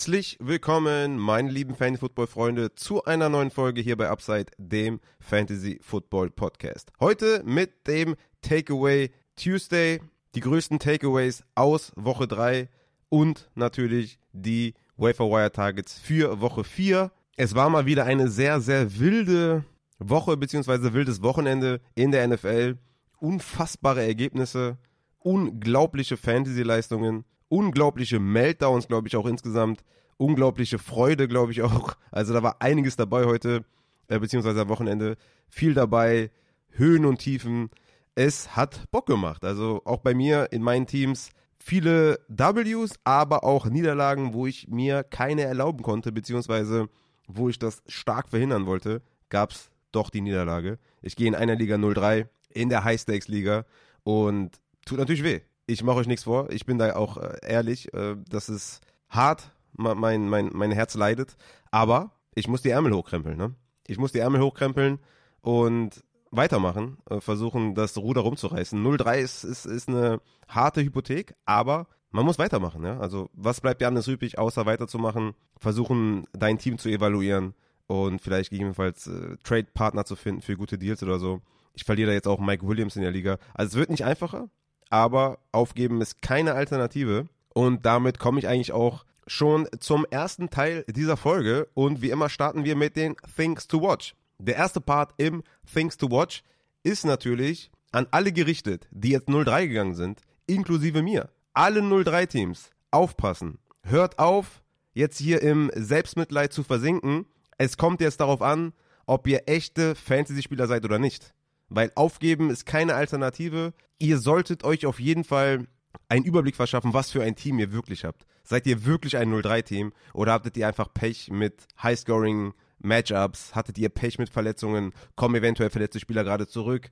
Herzlich willkommen, meine lieben Fantasy-Football-Freunde, zu einer neuen Folge hier bei Upside, dem Fantasy-Football-Podcast. Heute mit dem Takeaway Tuesday, die größten Takeaways aus Woche 3 und natürlich die Wafer-Wire-Targets für Woche 4. Es war mal wieder eine sehr, sehr wilde Woche bzw. wildes Wochenende in der NFL. Unfassbare Ergebnisse, unglaubliche Fantasy-Leistungen, unglaubliche Meltdowns, glaube ich, auch insgesamt, unglaubliche Freude, glaube ich auch. Also da war einiges dabei heute, äh, beziehungsweise am Wochenende. Viel dabei, Höhen und Tiefen. Es hat Bock gemacht. Also auch bei mir in meinen Teams viele Ws, aber auch Niederlagen, wo ich mir keine erlauben konnte, beziehungsweise wo ich das stark verhindern wollte, gab es doch die Niederlage. Ich gehe in einer Liga 0-3, in der High-Stakes-Liga und tut natürlich weh. Ich mache euch nichts vor, ich bin da auch äh, ehrlich, äh, das ist hart, mein, mein, mein Herz leidet, aber ich muss die Ärmel hochkrempeln. Ne? Ich muss die Ärmel hochkrempeln und weitermachen, äh, versuchen, das Ruder rumzureißen. 0-3 ist, ist, ist eine harte Hypothek, aber man muss weitermachen. Ja? Also was bleibt dir anderes übrig, außer weiterzumachen, versuchen, dein Team zu evaluieren und vielleicht gegebenenfalls äh, Trade-Partner zu finden für gute Deals oder so. Ich verliere da jetzt auch Mike Williams in der Liga. Also es wird nicht einfacher, aber aufgeben ist keine Alternative. Und damit komme ich eigentlich auch schon zum ersten Teil dieser Folge. Und wie immer starten wir mit den Things to Watch. Der erste Part im Things to Watch ist natürlich an alle gerichtet, die jetzt 0-3 gegangen sind, inklusive mir. Alle 0-3-Teams, aufpassen. Hört auf, jetzt hier im Selbstmitleid zu versinken. Es kommt jetzt darauf an, ob ihr echte Fantasy-Spieler seid oder nicht. Weil aufgeben ist keine Alternative. Ihr solltet euch auf jeden Fall einen Überblick verschaffen, was für ein Team ihr wirklich habt. Seid ihr wirklich ein 0-3-Team oder hattet ihr einfach Pech mit High-Scoring Matchups? Hattet ihr Pech mit Verletzungen? Kommen eventuell verletzte Spieler gerade zurück?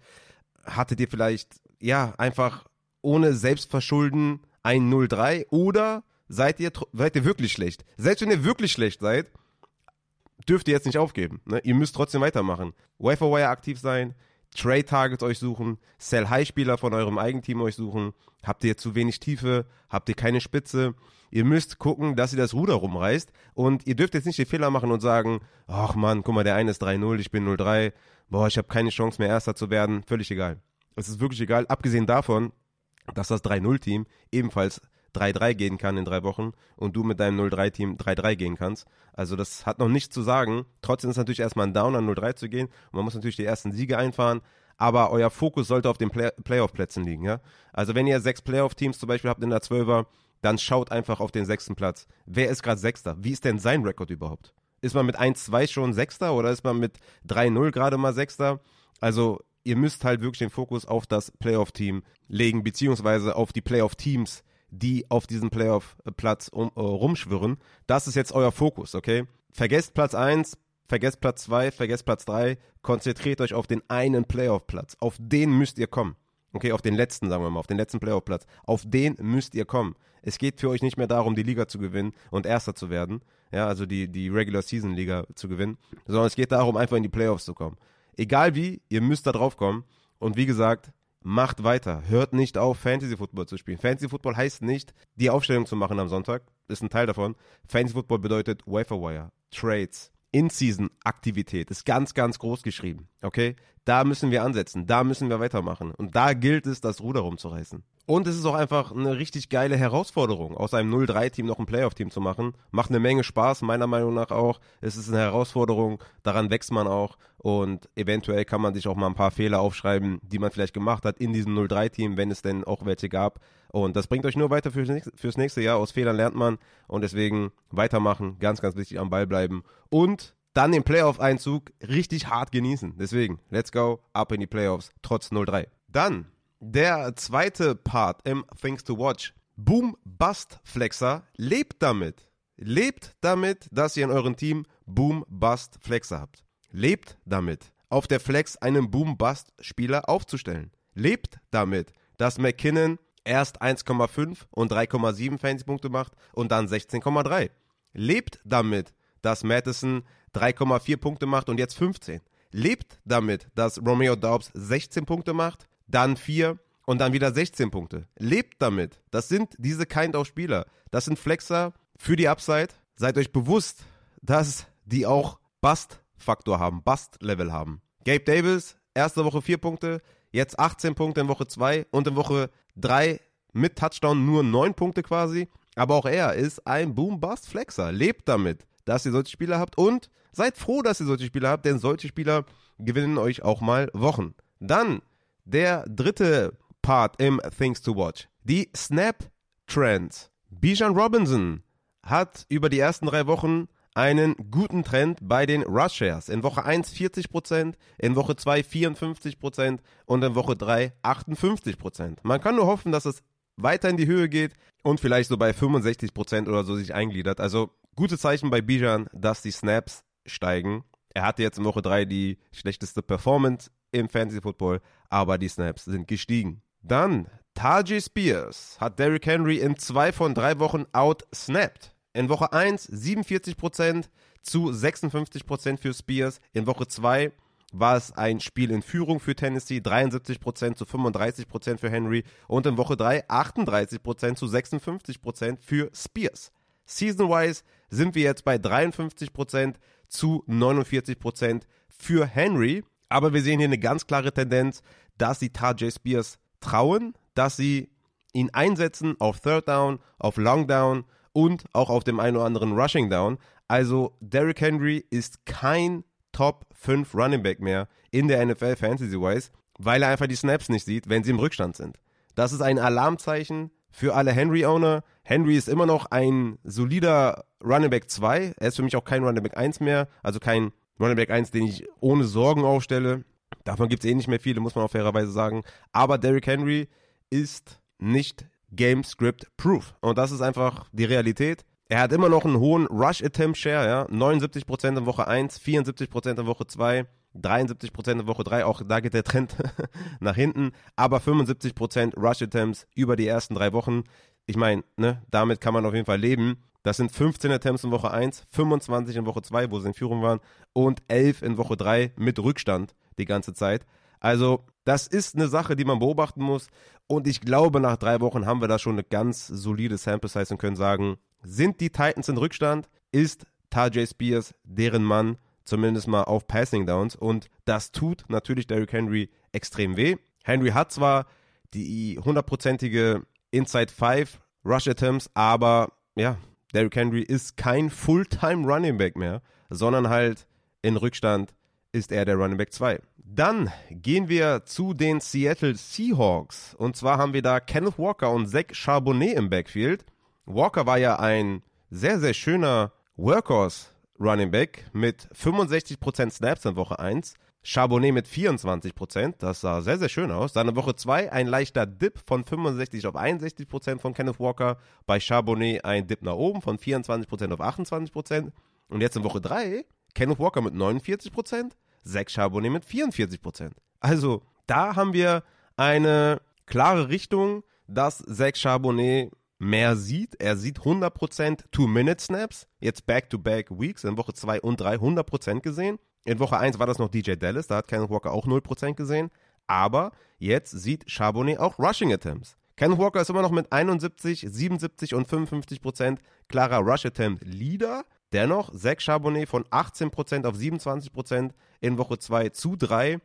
Hattet ihr vielleicht, ja, einfach ohne Selbstverschulden ein 0-3 oder seid ihr, seid ihr wirklich schlecht? Selbst wenn ihr wirklich schlecht seid, dürft ihr jetzt nicht aufgeben. Ne? Ihr müsst trotzdem weitermachen. Wire aktiv sein, Trade Targets euch suchen, Sell High Spieler von eurem Eigenteam euch suchen. Habt ihr zu wenig Tiefe? Habt ihr keine Spitze? Ihr müsst gucken, dass ihr das Ruder rumreißt und ihr dürft jetzt nicht den Fehler machen und sagen, ach man, guck mal, der eine ist 3-0, ich bin 0-3, boah, ich habe keine Chance mehr Erster zu werden. Völlig egal. Es ist wirklich egal, abgesehen davon, dass das 3-0-Team ebenfalls 3-3 gehen kann in drei Wochen und du mit deinem 0-3-Team 3-3 gehen kannst. Also das hat noch nichts zu sagen. Trotzdem ist natürlich erstmal ein Down an 0-3 zu gehen und man muss natürlich die ersten Siege einfahren. Aber euer Fokus sollte auf den Play Playoff-Plätzen liegen. Ja? Also wenn ihr sechs Playoff-Teams zum Beispiel habt in der 12er, dann schaut einfach auf den sechsten Platz. Wer ist gerade Sechster? Wie ist denn sein Rekord überhaupt? Ist man mit 1-2 schon Sechster oder ist man mit 3-0 gerade mal Sechster? Also ihr müsst halt wirklich den Fokus auf das Playoff-Team legen, beziehungsweise auf die Playoff-Teams, die auf diesem Playoff-Platz um, äh, rumschwirren. Das ist jetzt euer Fokus, okay? Vergesst Platz 1, vergesst Platz 2, vergesst Platz 3, konzentriert euch auf den einen Playoff-Platz. Auf den müsst ihr kommen. Okay, auf den letzten, sagen wir mal, auf den letzten Playoff-Platz. Auf den müsst ihr kommen. Es geht für euch nicht mehr darum, die Liga zu gewinnen und Erster zu werden. Ja, also die, die Regular Season Liga zu gewinnen. Sondern es geht darum, einfach in die Playoffs zu kommen. Egal wie, ihr müsst da drauf kommen. Und wie gesagt, macht weiter. Hört nicht auf, Fantasy Football zu spielen. Fantasy Football heißt nicht, die Aufstellung zu machen am Sonntag. Ist ein Teil davon. Fantasy Football bedeutet Waferwire, Trades, In-Season-Aktivität. Ist ganz, ganz groß geschrieben. Okay? Da müssen wir ansetzen. Da müssen wir weitermachen. Und da gilt es, das Ruder rumzureißen. Und es ist auch einfach eine richtig geile Herausforderung, aus einem 0-3-Team noch ein Playoff-Team zu machen. Macht eine Menge Spaß, meiner Meinung nach auch. Es ist eine Herausforderung, daran wächst man auch. Und eventuell kann man sich auch mal ein paar Fehler aufschreiben, die man vielleicht gemacht hat in diesem 0-3-Team, wenn es denn auch welche gab. Und das bringt euch nur weiter fürs nächste, Jahr. Aus Fehlern lernt man. Und deswegen weitermachen, ganz, ganz wichtig am Ball bleiben. Und dann den Playoff-Einzug richtig hart genießen. Deswegen, let's go, ab in die Playoffs, trotz 0-3. Dann der zweite Part im Things to Watch. Boom Bust Flexer lebt damit. Lebt damit, dass ihr in eurem Team Boom Bust Flexer habt. Lebt damit, auf der Flex einen Boom Bust Spieler aufzustellen. Lebt damit, dass McKinnon erst 1,5 und 3,7 Fantasy-Punkte macht und dann 16,3. Lebt damit, dass Madison 3,4 Punkte macht und jetzt 15. Lebt damit, dass Romeo Daubs 16 Punkte macht dann 4 und dann wieder 16 Punkte. Lebt damit. Das sind diese Kind of Spieler. Das sind Flexer, für die Upside. Seid euch bewusst, dass die auch Bust-Faktor haben, Bust-Level haben. Gabe Davis, erste Woche 4 Punkte, jetzt 18 Punkte in Woche 2 und in Woche 3 mit Touchdown nur 9 Punkte quasi. Aber auch er ist ein Boom-Bust-Flexer. Lebt damit, dass ihr solche Spieler habt und seid froh, dass ihr solche Spieler habt, denn solche Spieler gewinnen euch auch mal Wochen. Dann der dritte Part im Things to Watch. Die Snap Trends. Bijan Robinson hat über die ersten drei Wochen einen guten Trend bei den Rush Shares. In Woche 1 40%, in Woche 2 54% und in Woche 3 58%. Man kann nur hoffen, dass es weiter in die Höhe geht und vielleicht so bei 65% oder so sich eingliedert. Also gute Zeichen bei Bijan, dass die Snaps steigen. Er hatte jetzt in Woche 3 die schlechteste Performance im Fantasy Football, aber die Snaps sind gestiegen. Dann Tajay Spears hat Derrick Henry in zwei von drei Wochen outsnapped. In Woche 1 47% zu 56% für Spears. In Woche 2 war es ein Spiel in Führung für Tennessee, 73% zu 35% für Henry. Und in Woche 3 38% zu 56% für Spears. Season-wise sind wir jetzt bei 53% zu 49% für Henry. Aber wir sehen hier eine ganz klare Tendenz, dass die Tajay Spears trauen, dass sie ihn einsetzen auf Third Down, auf Long Down und auch auf dem einen oder anderen Rushing Down. Also Derrick Henry ist kein Top 5 Running Back mehr in der NFL Fantasy-wise, weil er einfach die Snaps nicht sieht, wenn sie im Rückstand sind. Das ist ein Alarmzeichen für alle Henry-Owner. Henry ist immer noch ein solider Running Back 2. Er ist für mich auch kein Running Back 1 mehr, also kein Running Back 1, den ich ohne Sorgen aufstelle. Davon gibt es eh nicht mehr viele, muss man auch fairerweise sagen. Aber Derrick Henry ist nicht Game Script Proof. Und das ist einfach die Realität. Er hat immer noch einen hohen Rush Attempt Share, ja. 79% in Woche 1, 74% in Woche 2, 73% in Woche 3. Auch da geht der Trend nach hinten. Aber 75% Rush Attempts über die ersten drei Wochen. Ich meine, ne, damit kann man auf jeden Fall leben. Das sind 15 Attempts in Woche 1, 25 in Woche 2, wo sie in Führung waren, und 11 in Woche 3 mit Rückstand die ganze Zeit. Also, das ist eine Sache, die man beobachten muss. Und ich glaube, nach drei Wochen haben wir da schon eine ganz solide Sample Size und können sagen, sind die Titans in Rückstand? Ist Tajay Spears deren Mann, zumindest mal auf Passing Downs? Und das tut natürlich Derrick Henry extrem weh. Henry hat zwar die hundertprozentige Inside 5 Rush Attempts, aber ja, Derrick Henry ist kein Fulltime Running Back mehr, sondern halt in Rückstand ist er der Running Back 2. Dann gehen wir zu den Seattle Seahawks. Und zwar haben wir da Kenneth Walker und Zach Charbonnet im Backfield. Walker war ja ein sehr, sehr schöner Workhorse Running Back mit 65% Snaps in Woche 1. Charbonnet mit 24%, das sah sehr, sehr schön aus. Dann in Woche 2 ein leichter Dip von 65 auf 61% von Kenneth Walker. Bei Charbonnet ein Dip nach oben von 24% auf 28%. Und jetzt in Woche 3 Kenneth Walker mit 49%, Zach Charbonnet mit 44%. Also da haben wir eine klare Richtung, dass Zach Charbonnet mehr sieht. Er sieht 100% Two-Minute-Snaps, jetzt Back-to-Back-Weeks, in Woche 2 und 3 100% gesehen. In Woche 1 war das noch DJ Dallas, da hat Kenneth Walker auch 0% gesehen. Aber jetzt sieht Charbonnet auch Rushing Attempts. Kenneth Walker ist immer noch mit 71, 77 und 55% klarer Rush Attempt Leader. Dennoch, Zach Charbonnet von 18% auf 27% in Woche 2 zu 3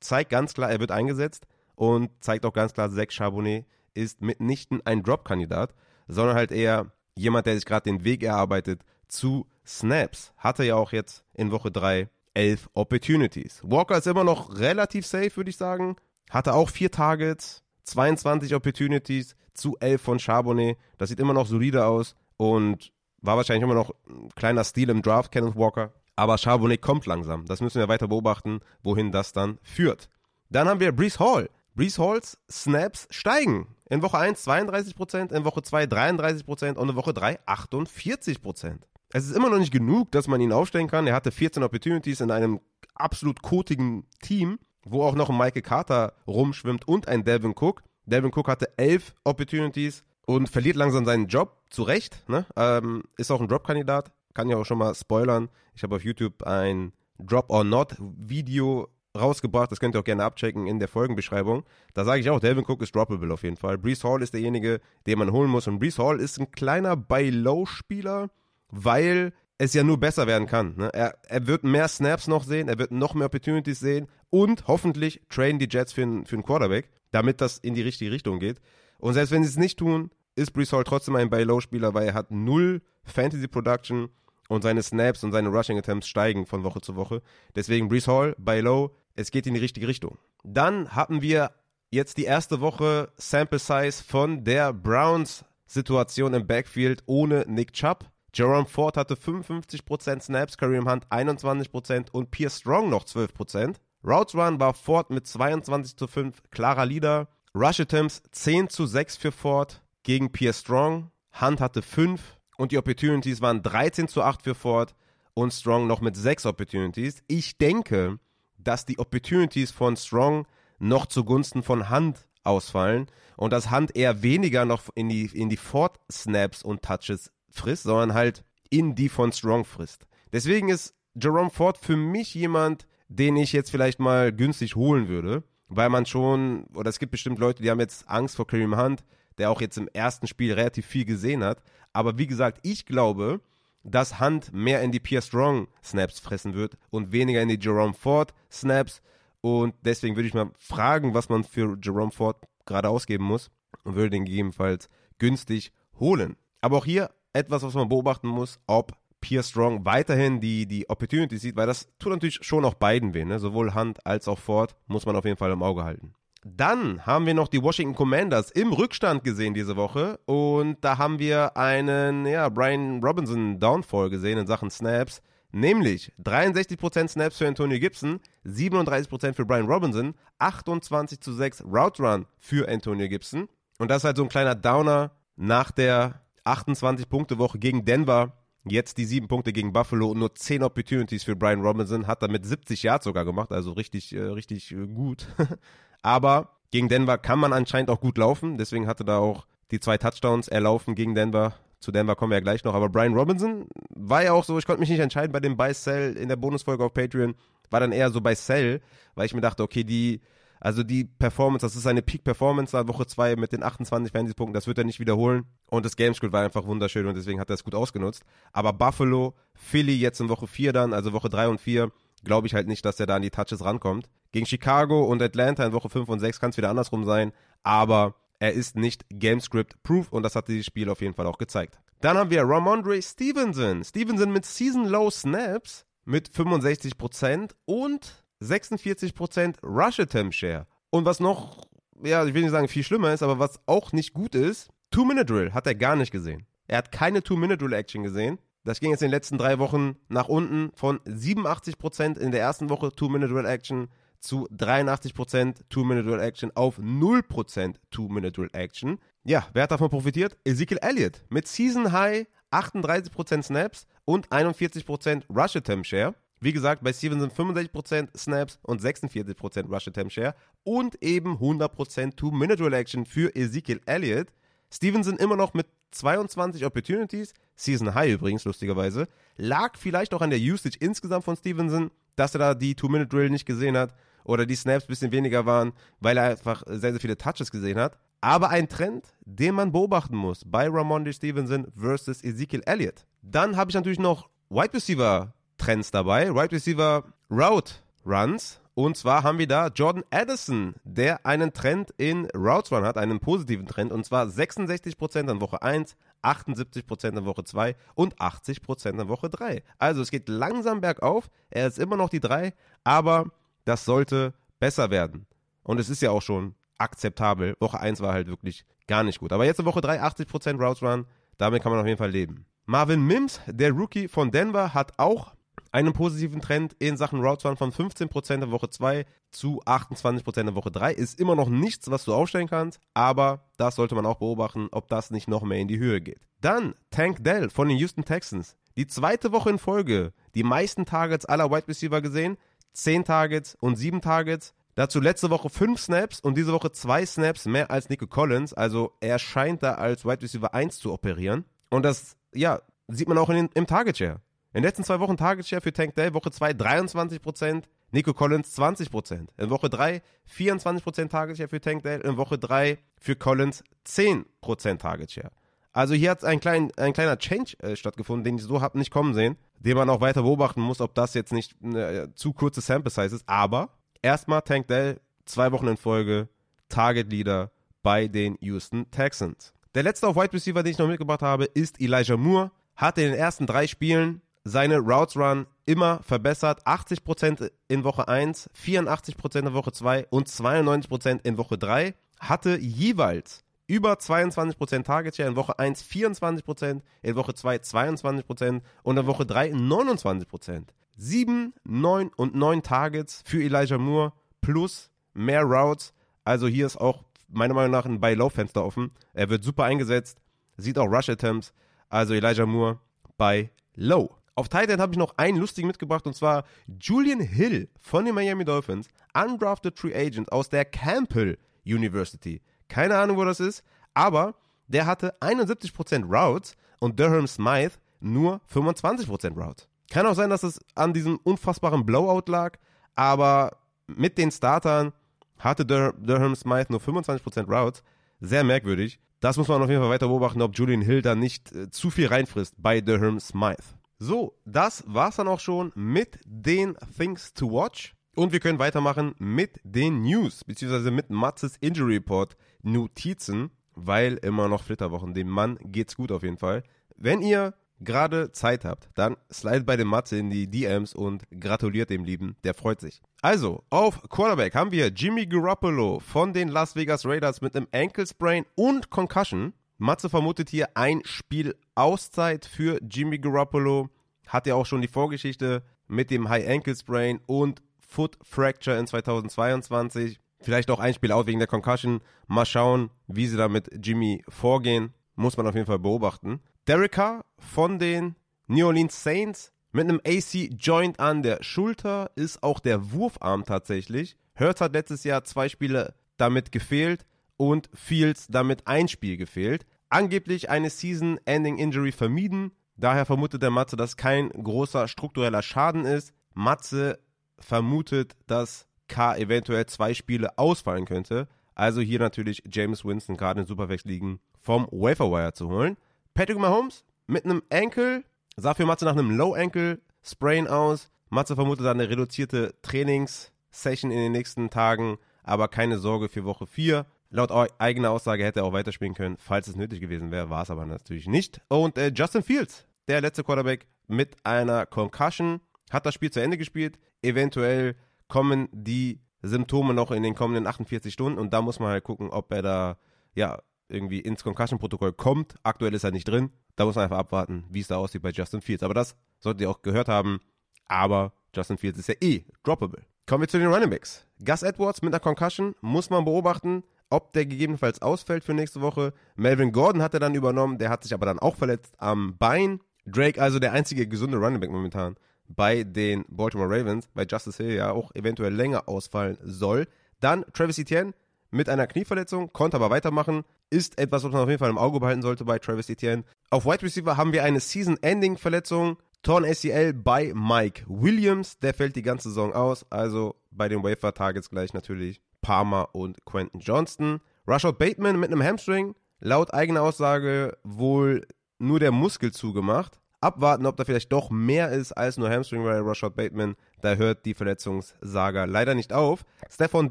zeigt ganz klar, er wird eingesetzt und zeigt auch ganz klar, Zach Charbonnet ist mitnichten ein Drop-Kandidat, sondern halt eher jemand, der sich gerade den Weg erarbeitet zu Snaps. Hatte ja auch jetzt in Woche 3 11 Opportunities. Walker ist immer noch relativ safe, würde ich sagen. Hatte auch vier Targets, 22 Opportunities zu 11 von Charbonnet. Das sieht immer noch solide aus und war wahrscheinlich immer noch ein kleiner Stil im Draft, Kenneth Walker. Aber Charbonnet kommt langsam. Das müssen wir weiter beobachten, wohin das dann führt. Dann haben wir Brees Hall. Brees Halls Snaps steigen. In Woche 1 32%, in Woche 2 33% und in Woche 3 48%. Es ist immer noch nicht genug, dass man ihn aufstellen kann. Er hatte 14 Opportunities in einem absolut kotigen Team, wo auch noch ein Michael Carter rumschwimmt und ein Devin Cook. Devin Cook hatte 11 Opportunities und verliert langsam seinen Job, zu Recht. Ne? Ähm, ist auch ein Drop-Kandidat, kann ja auch schon mal spoilern. Ich habe auf YouTube ein Drop or Not Video rausgebracht, das könnt ihr auch gerne abchecken in der Folgenbeschreibung. Da sage ich auch, Delvin Cook ist droppable auf jeden Fall. Brees Hall ist derjenige, den man holen muss. Und Brees Hall ist ein kleiner Buy-Low-Spieler, weil es ja nur besser werden kann. Ne? Er, er wird mehr Snaps noch sehen, er wird noch mehr Opportunities sehen und hoffentlich trainen die Jets für, einen, für einen Quarterback, damit das in die richtige Richtung geht. Und selbst wenn sie es nicht tun, ist Brees Hall trotzdem ein Buy-Low-Spieler, weil er hat null Fantasy-Production und seine Snaps und seine Rushing Attempts steigen von Woche zu Woche. Deswegen Brees Hall, Buy-Low, es geht in die richtige Richtung. Dann hatten wir jetzt die erste Woche Sample Size von der Browns Situation im Backfield ohne Nick Chubb. Jerome Ford hatte 55% Snaps, Kareem Hunt 21% und Pierre Strong noch 12%. Routes Run war Ford mit 22 zu 5 klarer Leader. Rush Attempts 10 zu 6 für Ford gegen Pierre Strong. Hunt hatte 5 und die Opportunities waren 13 zu 8 für Ford und Strong noch mit 6 Opportunities. Ich denke, dass die Opportunities von Strong noch zugunsten von Hunt ausfallen und dass Hunt eher weniger noch in die, in die Ford-Snaps und Touches frisst, sondern halt in die von Strong frisst. Deswegen ist Jerome Ford für mich jemand, den ich jetzt vielleicht mal günstig holen würde, weil man schon, oder es gibt bestimmt Leute, die haben jetzt Angst vor Kareem Hunt, der auch jetzt im ersten Spiel relativ viel gesehen hat. Aber wie gesagt, ich glaube, dass Hunt mehr in die Pierre Strong Snaps fressen wird und weniger in die Jerome Ford Snaps. Und deswegen würde ich mal fragen, was man für Jerome Ford gerade ausgeben muss und würde den gegebenenfalls günstig holen. Aber auch hier etwas, was man beobachten muss, ob Pierre Strong weiterhin die, die Opportunity sieht, weil das tut natürlich schon auch beiden weh, ne? sowohl Hunt als auch Ford muss man auf jeden Fall im Auge halten. Dann haben wir noch die Washington Commanders im Rückstand gesehen diese Woche und da haben wir einen ja, Brian Robinson Downfall gesehen in Sachen Snaps, nämlich 63% Snaps für Antonio Gibson, 37% für Brian Robinson, 28 zu 6 Route Run für Antonio Gibson und das ist halt so ein kleiner Downer nach der 28-Punkte-Woche gegen Denver. Jetzt die sieben Punkte gegen Buffalo und nur 10 Opportunities für Brian Robinson. Hat damit 70 Yards sogar gemacht, also richtig, äh, richtig äh, gut. Aber gegen Denver kann man anscheinend auch gut laufen. Deswegen hatte da auch die zwei Touchdowns erlaufen gegen Denver. Zu Denver kommen wir ja gleich noch. Aber Brian Robinson war ja auch so, ich konnte mich nicht entscheiden bei dem Buy-Sell in der Bonusfolge auf Patreon. War dann eher so bei Sell, weil ich mir dachte, okay, die also die Performance, das ist eine Peak-Performance nach Woche 2 mit den 28 Fantasy-Punkten, das wird er nicht wiederholen. Und das Gamescript war einfach wunderschön und deswegen hat er es gut ausgenutzt. Aber Buffalo, Philly jetzt in Woche 4 dann, also Woche 3 und 4, glaube ich halt nicht, dass er da an die Touches rankommt. Gegen Chicago und Atlanta in Woche 5 und 6 kann es wieder andersrum sein, aber er ist nicht Gamescript-proof und das hat dieses Spiel auf jeden Fall auch gezeigt. Dann haben wir Ramondre Stevenson. Stevenson mit Season-Low Snaps mit 65% und 46% Rush Attempt Share. Und was noch, ja, ich will nicht sagen viel schlimmer ist, aber was auch nicht gut ist, Two-Minute-Drill hat er gar nicht gesehen. Er hat keine Two-Minute-Drill-Action gesehen. Das ging jetzt in den letzten drei Wochen nach unten von 87% in der ersten Woche Two-Minute-Drill-Action zu 83% Two-Minute-Drill-Action auf 0% Two-Minute-Drill-Action. Ja, wer hat davon profitiert? Ezekiel Elliott mit Season High 38% Snaps und 41% Rush Attempt Share. Wie gesagt, bei Stevenson 65% Snaps und 46% Rush Attempt Share und eben 100% Two-Minute-Roll-Action für Ezekiel Elliott. Stevenson immer noch mit 22 Opportunities, Season High übrigens, lustigerweise. Lag vielleicht auch an der Usage insgesamt von Stevenson, dass er da die Two-Minute-Drill nicht gesehen hat oder die Snaps ein bisschen weniger waren, weil er einfach sehr, sehr viele Touches gesehen hat. Aber ein Trend, den man beobachten muss bei Ramondi Stevenson versus Ezekiel Elliott. Dann habe ich natürlich noch Wide Receiver Trends dabei. Right Receiver Route Runs. Und zwar haben wir da Jordan Addison, der einen Trend in Routes Run hat, einen positiven Trend. Und zwar 66% in Woche 1, 78% in Woche 2 und 80% in Woche 3. Also es geht langsam bergauf. Er ist immer noch die 3, aber das sollte besser werden. Und es ist ja auch schon akzeptabel. Woche 1 war halt wirklich gar nicht gut. Aber jetzt in Woche 3 80% Routes Run. Damit kann man auf jeden Fall leben. Marvin Mims, der Rookie von Denver, hat auch einen positiven Trend in Sachen Routes Run von 15% in Woche 2 zu 28% in Woche 3. Ist immer noch nichts, was du aufstellen kannst, aber das sollte man auch beobachten, ob das nicht noch mehr in die Höhe geht. Dann Tank Dell von den Houston Texans. Die zweite Woche in Folge die meisten Targets aller Wide Receiver gesehen. 10 Targets und 7 Targets. Dazu letzte Woche 5 Snaps und diese Woche 2 Snaps mehr als Nico Collins. Also er scheint da als Wide Receiver 1 zu operieren. Und das, ja, sieht man auch in im Target Share. In den letzten zwei Wochen Target Share für Tank Dell, Woche 2 23%, Nico Collins 20%. In Woche 3 24% Target Share für Tank Dell. In Woche 3 für Collins 10% Target Share. Also hier hat ein, klein, ein kleiner Change äh, stattgefunden, den ich so habe nicht kommen sehen, den man auch weiter beobachten muss, ob das jetzt nicht eine äh, zu kurze Sample Size ist. Aber erstmal Tank Dell zwei Wochen in Folge Target Leader bei den Houston Texans. Der letzte auf Wide Receiver, den ich noch mitgebracht habe, ist Elijah Moore. Hat in den ersten drei Spielen seine Routes Run immer verbessert. 80% in Woche 1, 84% in Woche 2 und 92% in Woche 3. Hatte jeweils über 22% Target Share in Woche 1 24%, in Woche 2 22% und in Woche 3 29%. 7, 9 und 9 Targets für Elijah Moore plus mehr Routes. Also hier ist auch meiner Meinung nach ein Buy-Low-Fenster offen. Er wird super eingesetzt, sieht auch Rush-Attempts. Also Elijah Moore bei Low. Auf Titan habe ich noch einen lustigen mitgebracht und zwar Julian Hill von den Miami Dolphins, undrafted Free Agent aus der Campbell University. Keine Ahnung, wo das ist, aber der hatte 71% Routes und Durham Smythe nur 25% Routes. Kann auch sein, dass es an diesem unfassbaren Blowout lag, aber mit den Startern hatte Dur Durham Smythe nur 25% Routes. Sehr merkwürdig. Das muss man auf jeden Fall weiter beobachten, ob Julian Hill da nicht äh, zu viel reinfrisst bei Durham Smythe. So, das war's dann auch schon mit den Things to Watch. Und wir können weitermachen mit den News, beziehungsweise mit Matzes Injury Report Notizen, weil immer noch Flitterwochen. Dem Mann geht's gut auf jeden Fall. Wenn ihr gerade Zeit habt, dann slide bei dem Matze in die DMs und gratuliert dem Lieben, der freut sich. Also, auf Quarterback haben wir Jimmy Garoppolo von den Las Vegas Raiders mit einem Ankle Sprain und Concussion. Matze vermutet hier ein Spiel Auszeit für Jimmy Garoppolo. Hat ja auch schon die Vorgeschichte mit dem High Ankle Sprain und Foot Fracture in 2022. Vielleicht auch ein Spiel out wegen der Concussion. Mal schauen, wie sie da mit Jimmy vorgehen. Muss man auf jeden Fall beobachten. Derek Carr von den New Orleans Saints mit einem AC Joint an der Schulter ist auch der Wurfarm tatsächlich. Hurts hat letztes Jahr zwei Spiele damit gefehlt und Fields damit ein Spiel gefehlt. Angeblich eine Season-Ending Injury vermieden. Daher vermutet der Matze, dass kein großer struktureller Schaden ist. Matze vermutet, dass K eventuell zwei Spiele ausfallen könnte. Also hier natürlich James Winston gerade in Superflex-Ligen vom Waferwire zu holen. Patrick Mahomes mit einem Ankle, sah für Matze nach einem Low Ankle Sprain aus. Matze vermutet eine reduzierte Trainingssession in den nächsten Tagen, aber keine Sorge für Woche 4. Laut eigener Aussage hätte er auch weiterspielen können, falls es nötig gewesen wäre, war es aber natürlich nicht. Und äh, Justin Fields, der letzte Quarterback mit einer Concussion, hat das Spiel zu Ende gespielt. Eventuell kommen die Symptome noch in den kommenden 48 Stunden und da muss man halt gucken, ob er da ja irgendwie ins Concussion-Protokoll kommt. Aktuell ist er nicht drin. Da muss man einfach abwarten, wie es da aussieht bei Justin Fields. Aber das solltet ihr auch gehört haben. Aber Justin Fields ist ja eh droppable. Kommen wir zu den Running Backs. Gus Edwards mit einer Concussion muss man beobachten, ob der gegebenenfalls ausfällt für nächste Woche. Melvin Gordon hat er dann übernommen, der hat sich aber dann auch verletzt am Bein. Drake also der einzige gesunde Running Back momentan bei den Baltimore Ravens, weil Justice Hill ja auch eventuell länger ausfallen soll. Dann Travis Etienne mit einer Knieverletzung, konnte aber weitermachen. Ist etwas, was man auf jeden Fall im Auge behalten sollte bei Travis Etienne. Auf Wide Receiver haben wir eine Season-Ending-Verletzung. Torn ACL bei Mike Williams. Der fällt die ganze Saison aus. Also bei den Wafer-Targets gleich natürlich Palmer und Quentin Johnston. Rashad Bateman mit einem Hamstring. Laut eigener Aussage wohl nur der Muskel zugemacht. Abwarten, ob da vielleicht doch mehr ist als nur Hamstring bei Rashad Bateman. Da hört die Verletzungssaga leider nicht auf. Stefan